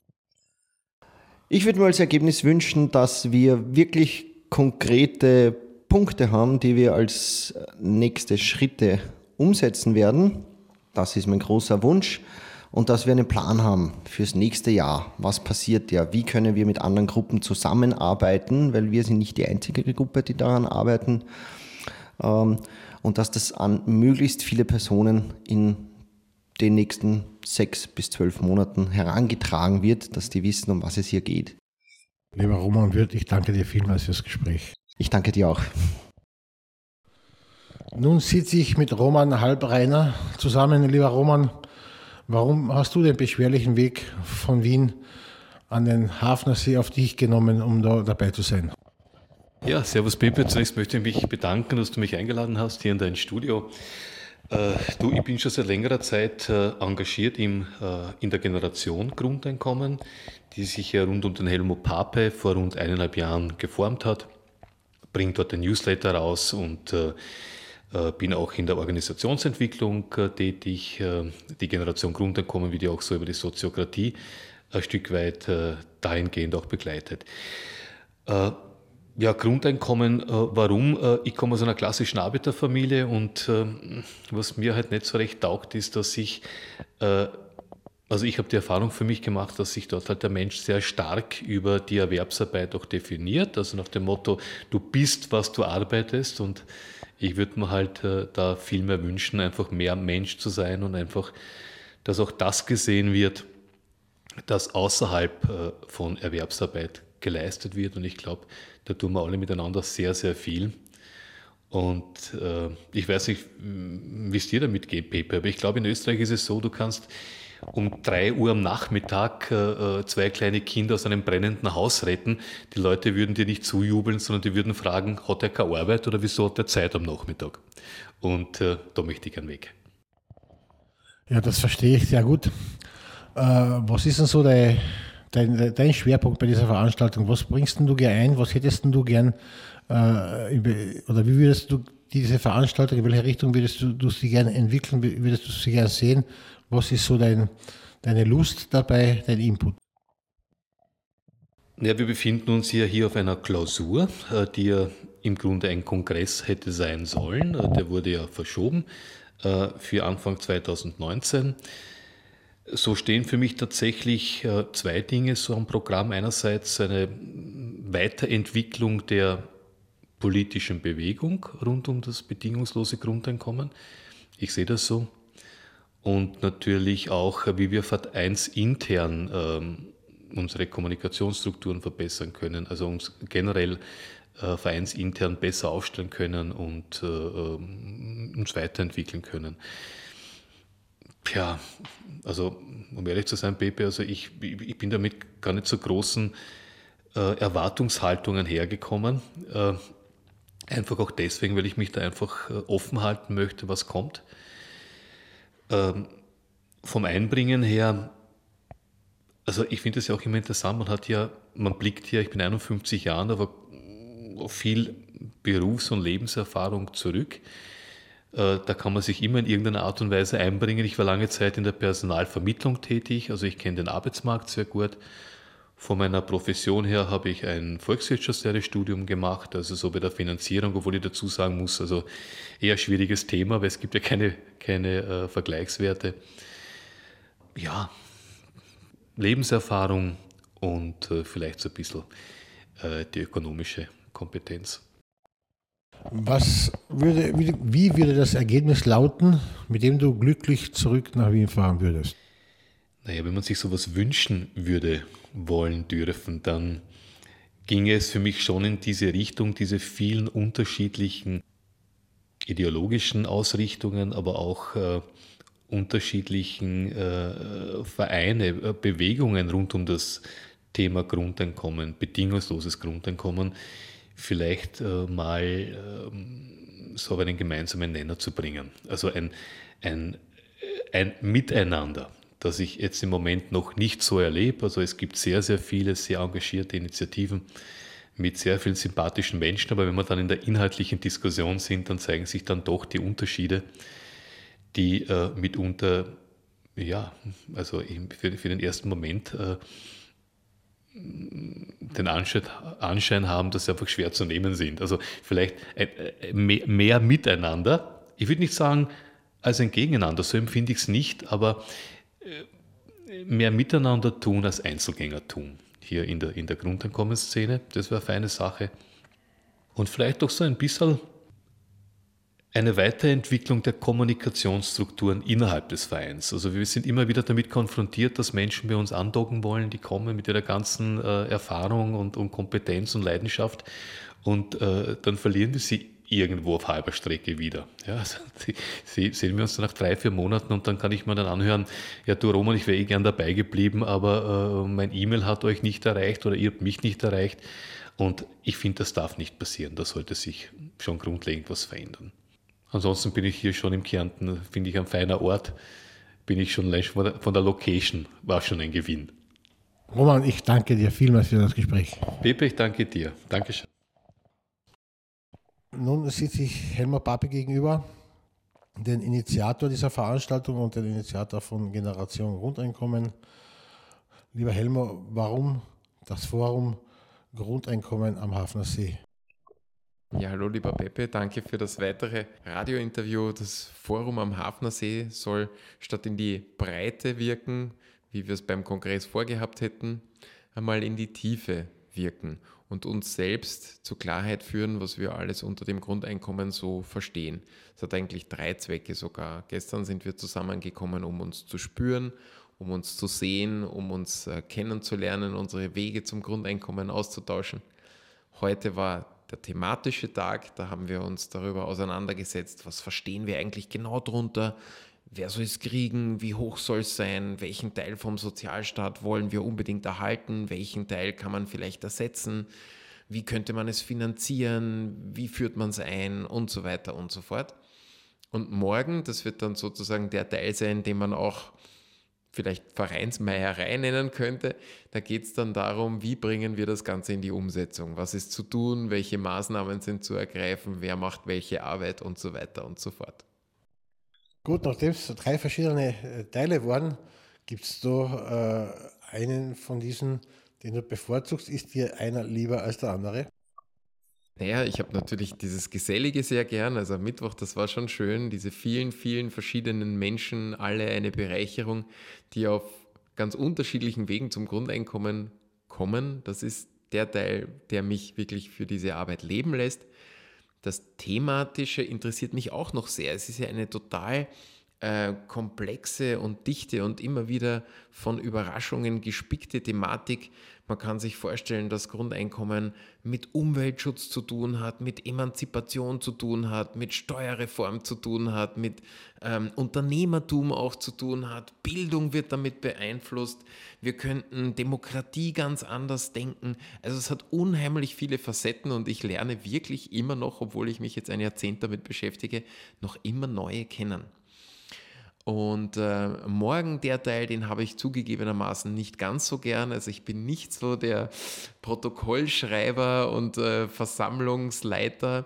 Ich würde mir als Ergebnis wünschen, dass wir wirklich konkrete Punkte haben, die wir als nächste Schritte umsetzen werden. Das ist mein großer Wunsch und dass wir einen Plan haben fürs nächste Jahr. Was passiert ja? Wie können wir mit anderen Gruppen zusammenarbeiten? Weil wir sind nicht die einzige Gruppe, die daran arbeiten. Ähm, und dass das an möglichst viele Personen in den nächsten sechs bis zwölf Monaten herangetragen wird, dass die wissen, um was es hier geht. Lieber Roman Wirth, ich danke dir vielmals fürs Gespräch. Ich danke dir auch. Nun sitze ich mit Roman Halbreiner zusammen. Lieber Roman, Warum hast du den beschwerlichen Weg von Wien an den Hafnersee auf dich genommen, um da dabei zu sein? Ja, Servus Pepe. Zunächst möchte ich mich bedanken, dass du mich eingeladen hast hier in dein Studio. Äh, du, ich bin schon seit längerer Zeit äh, engagiert im, äh, in der Generation Grundeinkommen, die sich ja rund um den Helmut Pape vor rund eineinhalb Jahren geformt hat, bringt dort ein Newsletter raus und bin auch in der Organisationsentwicklung äh, tätig. Äh, die Generation Grundeinkommen wird ja auch so über die Soziokratie ein Stück weit dahingehend auch begleitet. Ja, Grundeinkommen, warum? Ich komme aus einer klassischen Arbeiterfamilie und was mir halt nicht so recht taugt, ist, dass ich also ich habe die Erfahrung für mich gemacht, dass sich dort halt der Mensch sehr stark über die Erwerbsarbeit auch definiert. Also nach dem Motto, du bist, was du arbeitest. Und ich würde mir halt äh, da viel mehr wünschen, einfach mehr Mensch zu sein und einfach, dass auch das gesehen wird, das außerhalb äh, von Erwerbsarbeit geleistet wird. Und ich glaube, da tun wir alle miteinander sehr, sehr viel. Und äh, ich weiß nicht, wie es dir damit geht, Pepe, aber ich glaube, in Österreich ist es so, du kannst um drei Uhr am Nachmittag äh, äh, zwei kleine Kinder aus einem brennenden Haus retten. Die Leute würden dir nicht zujubeln, sondern die würden fragen, hat er keine Arbeit oder wieso hat er Zeit am Nachmittag? Und äh, da möchte ich gern weg. Ja, das verstehe ich sehr gut. Äh, was ist denn so dein, dein, dein, Schwerpunkt bei dieser Veranstaltung? Was bringst denn du gerne ein? Was hättest denn du gern, äh, oder wie würdest du diese Veranstaltung, in welche Richtung würdest du, du sie gerne entwickeln, würdest du sie gerne sehen? Was ist so dein, deine Lust dabei, dein Input? Ja, wir befinden uns hier, hier auf einer Klausur, äh, die ja im Grunde ein Kongress hätte sein sollen. Äh, der wurde ja verschoben äh, für Anfang 2019. So stehen für mich tatsächlich zwei Dinge so am Programm. Einerseits eine Weiterentwicklung der politischen Bewegung rund um das bedingungslose Grundeinkommen. Ich sehe das so und natürlich auch, wie wir vereinsintern ähm, unsere Kommunikationsstrukturen verbessern können, also uns generell äh, vereinsintern besser aufstellen können und äh, ähm, uns weiterentwickeln können. Ja, also um ehrlich zu sein, Pepe, also ich, ich bin damit gar nicht so großen äh, Erwartungshaltungen hergekommen. Äh, einfach auch deswegen, weil ich mich da einfach äh, offen halten möchte, was kommt. Ähm, vom Einbringen her, also ich finde es ja auch immer interessant, man hat ja, man blickt hier, ich bin 51 Jahre, aber viel Berufs- und Lebenserfahrung zurück. Äh, da kann man sich immer in irgendeiner Art und Weise einbringen. Ich war lange Zeit in der Personalvermittlung tätig, also ich kenne den Arbeitsmarkt sehr gut. Von meiner Profession her habe ich ein Volkswirtschaftslehre-Studium gemacht, also so bei der Finanzierung, obwohl ich dazu sagen muss, also eher schwieriges Thema, weil es gibt ja keine, keine äh, Vergleichswerte. Ja, Lebenserfahrung und äh, vielleicht so ein bisschen äh, die ökonomische Kompetenz. Was würde, wie, wie würde das Ergebnis lauten, mit dem du glücklich zurück nach Wien fahren würdest? Naja, wenn man sich sowas wünschen würde, wollen dürfen, dann ginge es für mich schon in diese Richtung, diese vielen unterschiedlichen ideologischen Ausrichtungen, aber auch äh, unterschiedlichen äh, Vereine, äh, Bewegungen rund um das Thema Grundeinkommen, bedingungsloses Grundeinkommen, vielleicht äh, mal ähm, so einen gemeinsamen Nenner zu bringen. Also ein, ein, ein Miteinander das ich jetzt im Moment noch nicht so erlebe. Also es gibt sehr, sehr viele sehr engagierte Initiativen mit sehr vielen sympathischen Menschen, aber wenn wir dann in der inhaltlichen Diskussion sind, dann zeigen sich dann doch die Unterschiede, die äh, mitunter, ja, also für, für den ersten Moment äh, den Anschein, Anschein, haben, dass sie einfach schwer zu nehmen sind. Also vielleicht ein, äh, mehr, mehr miteinander. Ich würde nicht sagen als ein Gegeneinander, so empfinde ich es nicht, aber mehr miteinander tun als Einzelgänger tun. Hier in der, in der Grundeinkommensszene. Das wäre eine feine Sache. Und vielleicht auch so ein bisschen eine Weiterentwicklung der Kommunikationsstrukturen innerhalb des Vereins. Also wir sind immer wieder damit konfrontiert, dass Menschen bei uns andocken wollen, die kommen mit ihrer ganzen äh, Erfahrung und, und, Kompetenz und Leidenschaft und äh, dann verlieren wir sie irgendwo auf halber Strecke wieder. Ja, also die, sehen wir uns nach drei, vier Monaten und dann kann ich mir dann anhören, ja du Roman, ich wäre eh gern dabei geblieben, aber äh, mein E-Mail hat euch nicht erreicht oder ihr habt mich nicht erreicht. Und ich finde, das darf nicht passieren. Da sollte sich schon grundlegend was verändern. Ansonsten bin ich hier schon im Kärnten, finde ich ein feiner Ort. Bin ich schon von der Location, war schon ein Gewinn. Roman, ich danke dir vielmals für das Gespräch. Pepe, ich danke dir. Dankeschön. Nun sitze ich Helmer Pape gegenüber, den Initiator dieser Veranstaltung und den Initiator von Generation Grundeinkommen. Lieber Helmer, warum das Forum Grundeinkommen am Hafner See? Ja, hallo lieber Pepe, danke für das weitere Radiointerview. Das Forum am Hafnersee soll statt in die Breite wirken, wie wir es beim Kongress vorgehabt hätten, einmal in die Tiefe wirken und uns selbst zur Klarheit führen, was wir alles unter dem Grundeinkommen so verstehen. Es hat eigentlich drei Zwecke sogar. Gestern sind wir zusammengekommen, um uns zu spüren, um uns zu sehen, um uns äh, kennenzulernen, unsere Wege zum Grundeinkommen auszutauschen. Heute war der thematische Tag. Da haben wir uns darüber auseinandergesetzt, was verstehen wir eigentlich genau drunter, wer soll es kriegen, wie hoch soll es sein, welchen Teil vom Sozialstaat wollen wir unbedingt erhalten, welchen Teil kann man vielleicht ersetzen, wie könnte man es finanzieren, wie führt man es ein und so weiter und so fort. Und morgen, das wird dann sozusagen der Teil sein, den man auch vielleicht Vereinsmeierei nennen könnte. Da geht es dann darum, wie bringen wir das Ganze in die Umsetzung? Was ist zu tun? Welche Maßnahmen sind zu ergreifen? Wer macht welche Arbeit und so weiter und so fort. Gut, nachdem es drei verschiedene äh, Teile waren, gibt es da äh, einen von diesen, den du bevorzugst. Ist dir einer lieber als der andere? Naja, ich habe natürlich dieses Gesellige sehr gern. Also am Mittwoch, das war schon schön. Diese vielen, vielen verschiedenen Menschen, alle eine Bereicherung, die auf ganz unterschiedlichen Wegen zum Grundeinkommen kommen. Das ist der Teil, der mich wirklich für diese Arbeit leben lässt. Das Thematische interessiert mich auch noch sehr. Es ist ja eine total äh, komplexe und dichte und immer wieder von Überraschungen gespickte Thematik. Man kann sich vorstellen, dass Grundeinkommen mit Umweltschutz zu tun hat, mit Emanzipation zu tun hat, mit Steuerreform zu tun hat, mit ähm, Unternehmertum auch zu tun hat. Bildung wird damit beeinflusst. Wir könnten Demokratie ganz anders denken. Also es hat unheimlich viele Facetten und ich lerne wirklich immer noch, obwohl ich mich jetzt ein Jahrzehnt damit beschäftige, noch immer neue kennen. Und äh, morgen der Teil, den habe ich zugegebenermaßen nicht ganz so gern. Also ich bin nicht so der Protokollschreiber und äh, Versammlungsleiter.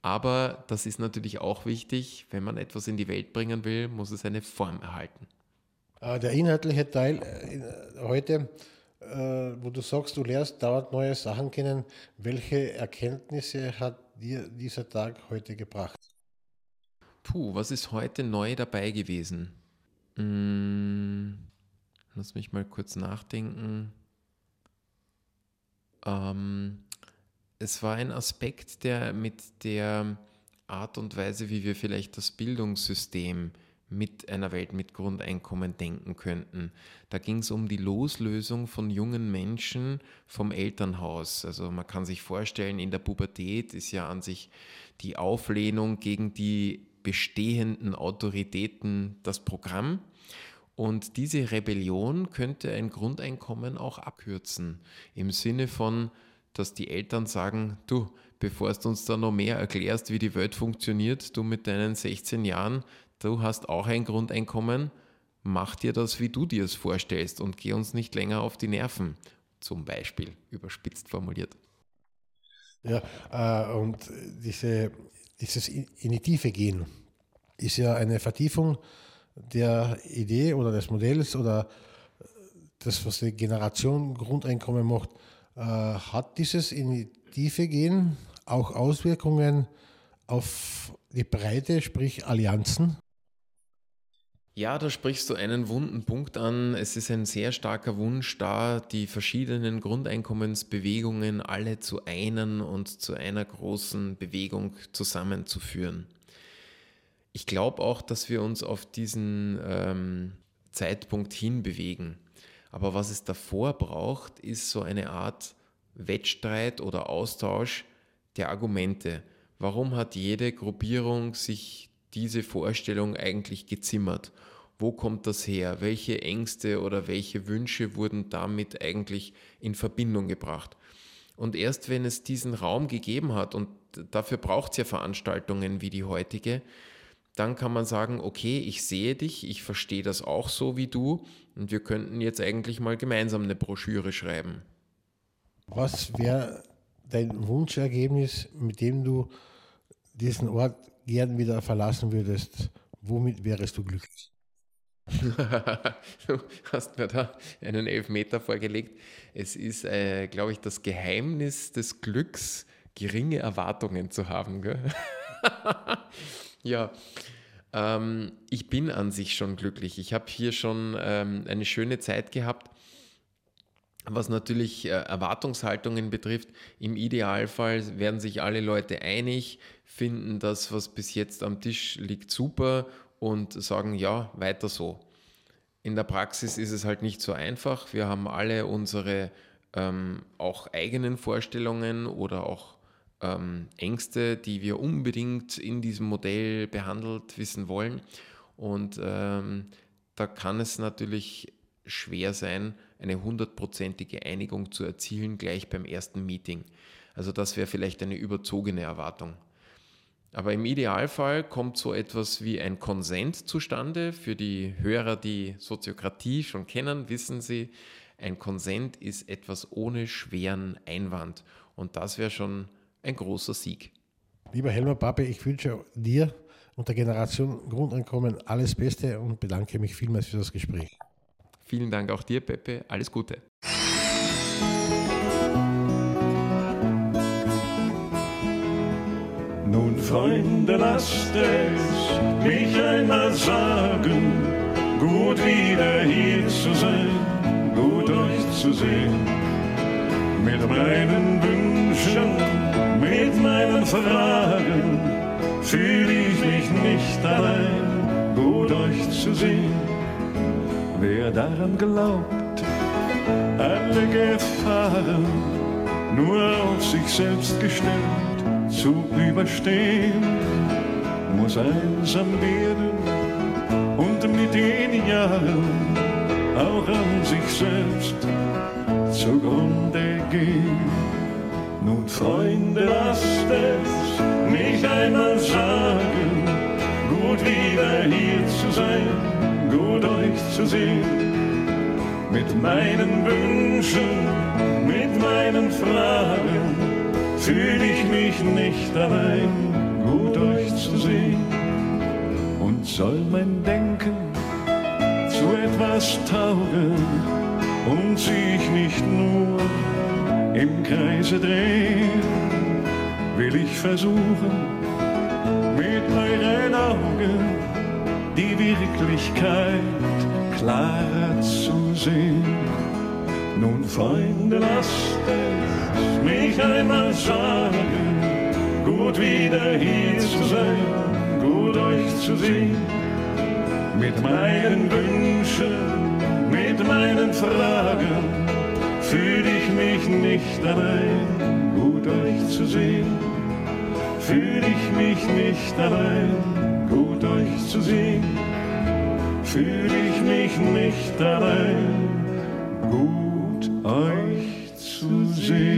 Aber das ist natürlich auch wichtig. Wenn man etwas in die Welt bringen will, muss es eine Form erhalten. Äh, der inhaltliche Teil äh, heute, äh, wo du sagst, du lernst dauernd neue Sachen kennen, welche Erkenntnisse hat dir dieser Tag heute gebracht? Puh, was ist heute neu dabei gewesen? Hm, lass mich mal kurz nachdenken. Ähm, es war ein Aspekt, der mit der Art und Weise, wie wir vielleicht das Bildungssystem mit einer Welt mit Grundeinkommen denken könnten. Da ging es um die Loslösung von jungen Menschen vom Elternhaus. Also man kann sich vorstellen, in der Pubertät ist ja an sich die Auflehnung gegen die bestehenden Autoritäten das Programm. Und diese Rebellion könnte ein Grundeinkommen auch abkürzen. Im Sinne von, dass die Eltern sagen, du, bevor du uns da noch mehr erklärst, wie die Welt funktioniert, du mit deinen 16 Jahren, du hast auch ein Grundeinkommen, mach dir das, wie du dir es vorstellst und geh uns nicht länger auf die Nerven, zum Beispiel, überspitzt formuliert. Ja, äh, und diese dieses in die Tiefe gehen ist ja eine Vertiefung der Idee oder des Modells oder das, was die Generation Grundeinkommen macht. Äh, hat dieses in die Tiefe gehen auch Auswirkungen auf die Breite, sprich Allianzen? Ja, da sprichst du einen wunden Punkt an. Es ist ein sehr starker Wunsch da, die verschiedenen Grundeinkommensbewegungen alle zu einen und zu einer großen Bewegung zusammenzuführen. Ich glaube auch, dass wir uns auf diesen ähm, Zeitpunkt hinbewegen. Aber was es davor braucht, ist so eine Art Wettstreit oder Austausch der Argumente. Warum hat jede Gruppierung sich diese Vorstellung eigentlich gezimmert? Wo kommt das her? Welche Ängste oder welche Wünsche wurden damit eigentlich in Verbindung gebracht? Und erst wenn es diesen Raum gegeben hat, und dafür braucht es ja Veranstaltungen wie die heutige, dann kann man sagen, okay, ich sehe dich, ich verstehe das auch so wie du und wir könnten jetzt eigentlich mal gemeinsam eine Broschüre schreiben. Was wäre dein Wunschergebnis, mit dem du diesen Ort gern wieder verlassen würdest, womit wärest du glücklich? Du hast mir da einen Elfmeter vorgelegt. Es ist, äh, glaube ich, das Geheimnis des Glücks, geringe Erwartungen zu haben. ja, ähm, ich bin an sich schon glücklich. Ich habe hier schon ähm, eine schöne Zeit gehabt. Was natürlich äh, Erwartungshaltungen betrifft, im Idealfall werden sich alle Leute einig, finden das, was bis jetzt am Tisch liegt, super und sagen, ja, weiter so. In der Praxis ist es halt nicht so einfach. Wir haben alle unsere ähm, auch eigenen Vorstellungen oder auch ähm, Ängste, die wir unbedingt in diesem Modell behandelt wissen wollen. Und ähm, da kann es natürlich schwer sein, eine hundertprozentige Einigung zu erzielen, gleich beim ersten Meeting. Also das wäre vielleicht eine überzogene Erwartung. Aber im Idealfall kommt so etwas wie ein Konsent zustande. Für die Hörer, die Soziokratie schon kennen, wissen sie, ein Konsent ist etwas ohne schweren Einwand. Und das wäre schon ein großer Sieg. Lieber Helmer Pape, ich wünsche dir und der Generation Grundeinkommen alles Beste und bedanke mich vielmals für das Gespräch. Vielen Dank auch dir, Pepe. Alles Gute. Nun, Freunde, lasst es mich einmal sagen, gut wieder hier zu sein, gut euch zu sehen, mit meinen Wünschen, mit meinen Fragen, fühle ich mich nicht allein, gut euch zu sehen. Wer daran glaubt, alle Gefahren nur auf sich selbst gestellt, zu überstehen, muss einsam werden und mit den Jahren auch an sich selbst zugrunde gehen. Nun, Freunde, lasst es mich einmal sagen, gut wieder hier zu sein, gut euch zu sehen. Mit meinen Wünschen, mit meinen Fragen, fühle ich mich nicht allein, gut euch zu sehen. Und soll mein Denken zu etwas taugen und sich nicht nur im Kreise drehen, will ich versuchen, mit euren Augen die Wirklichkeit klarer zu sehen. Nun, Freunde, lasst es mich einmal sagen, gut wieder hier zu sein, gut euch zu sehen, mit meinen Wünschen, mit meinen Fragen, fühle ich mich nicht allein, gut euch zu sehen, fühle ich mich nicht allein, gut euch zu sehen, fühle ich mich nicht allein, gut euch zu sehen.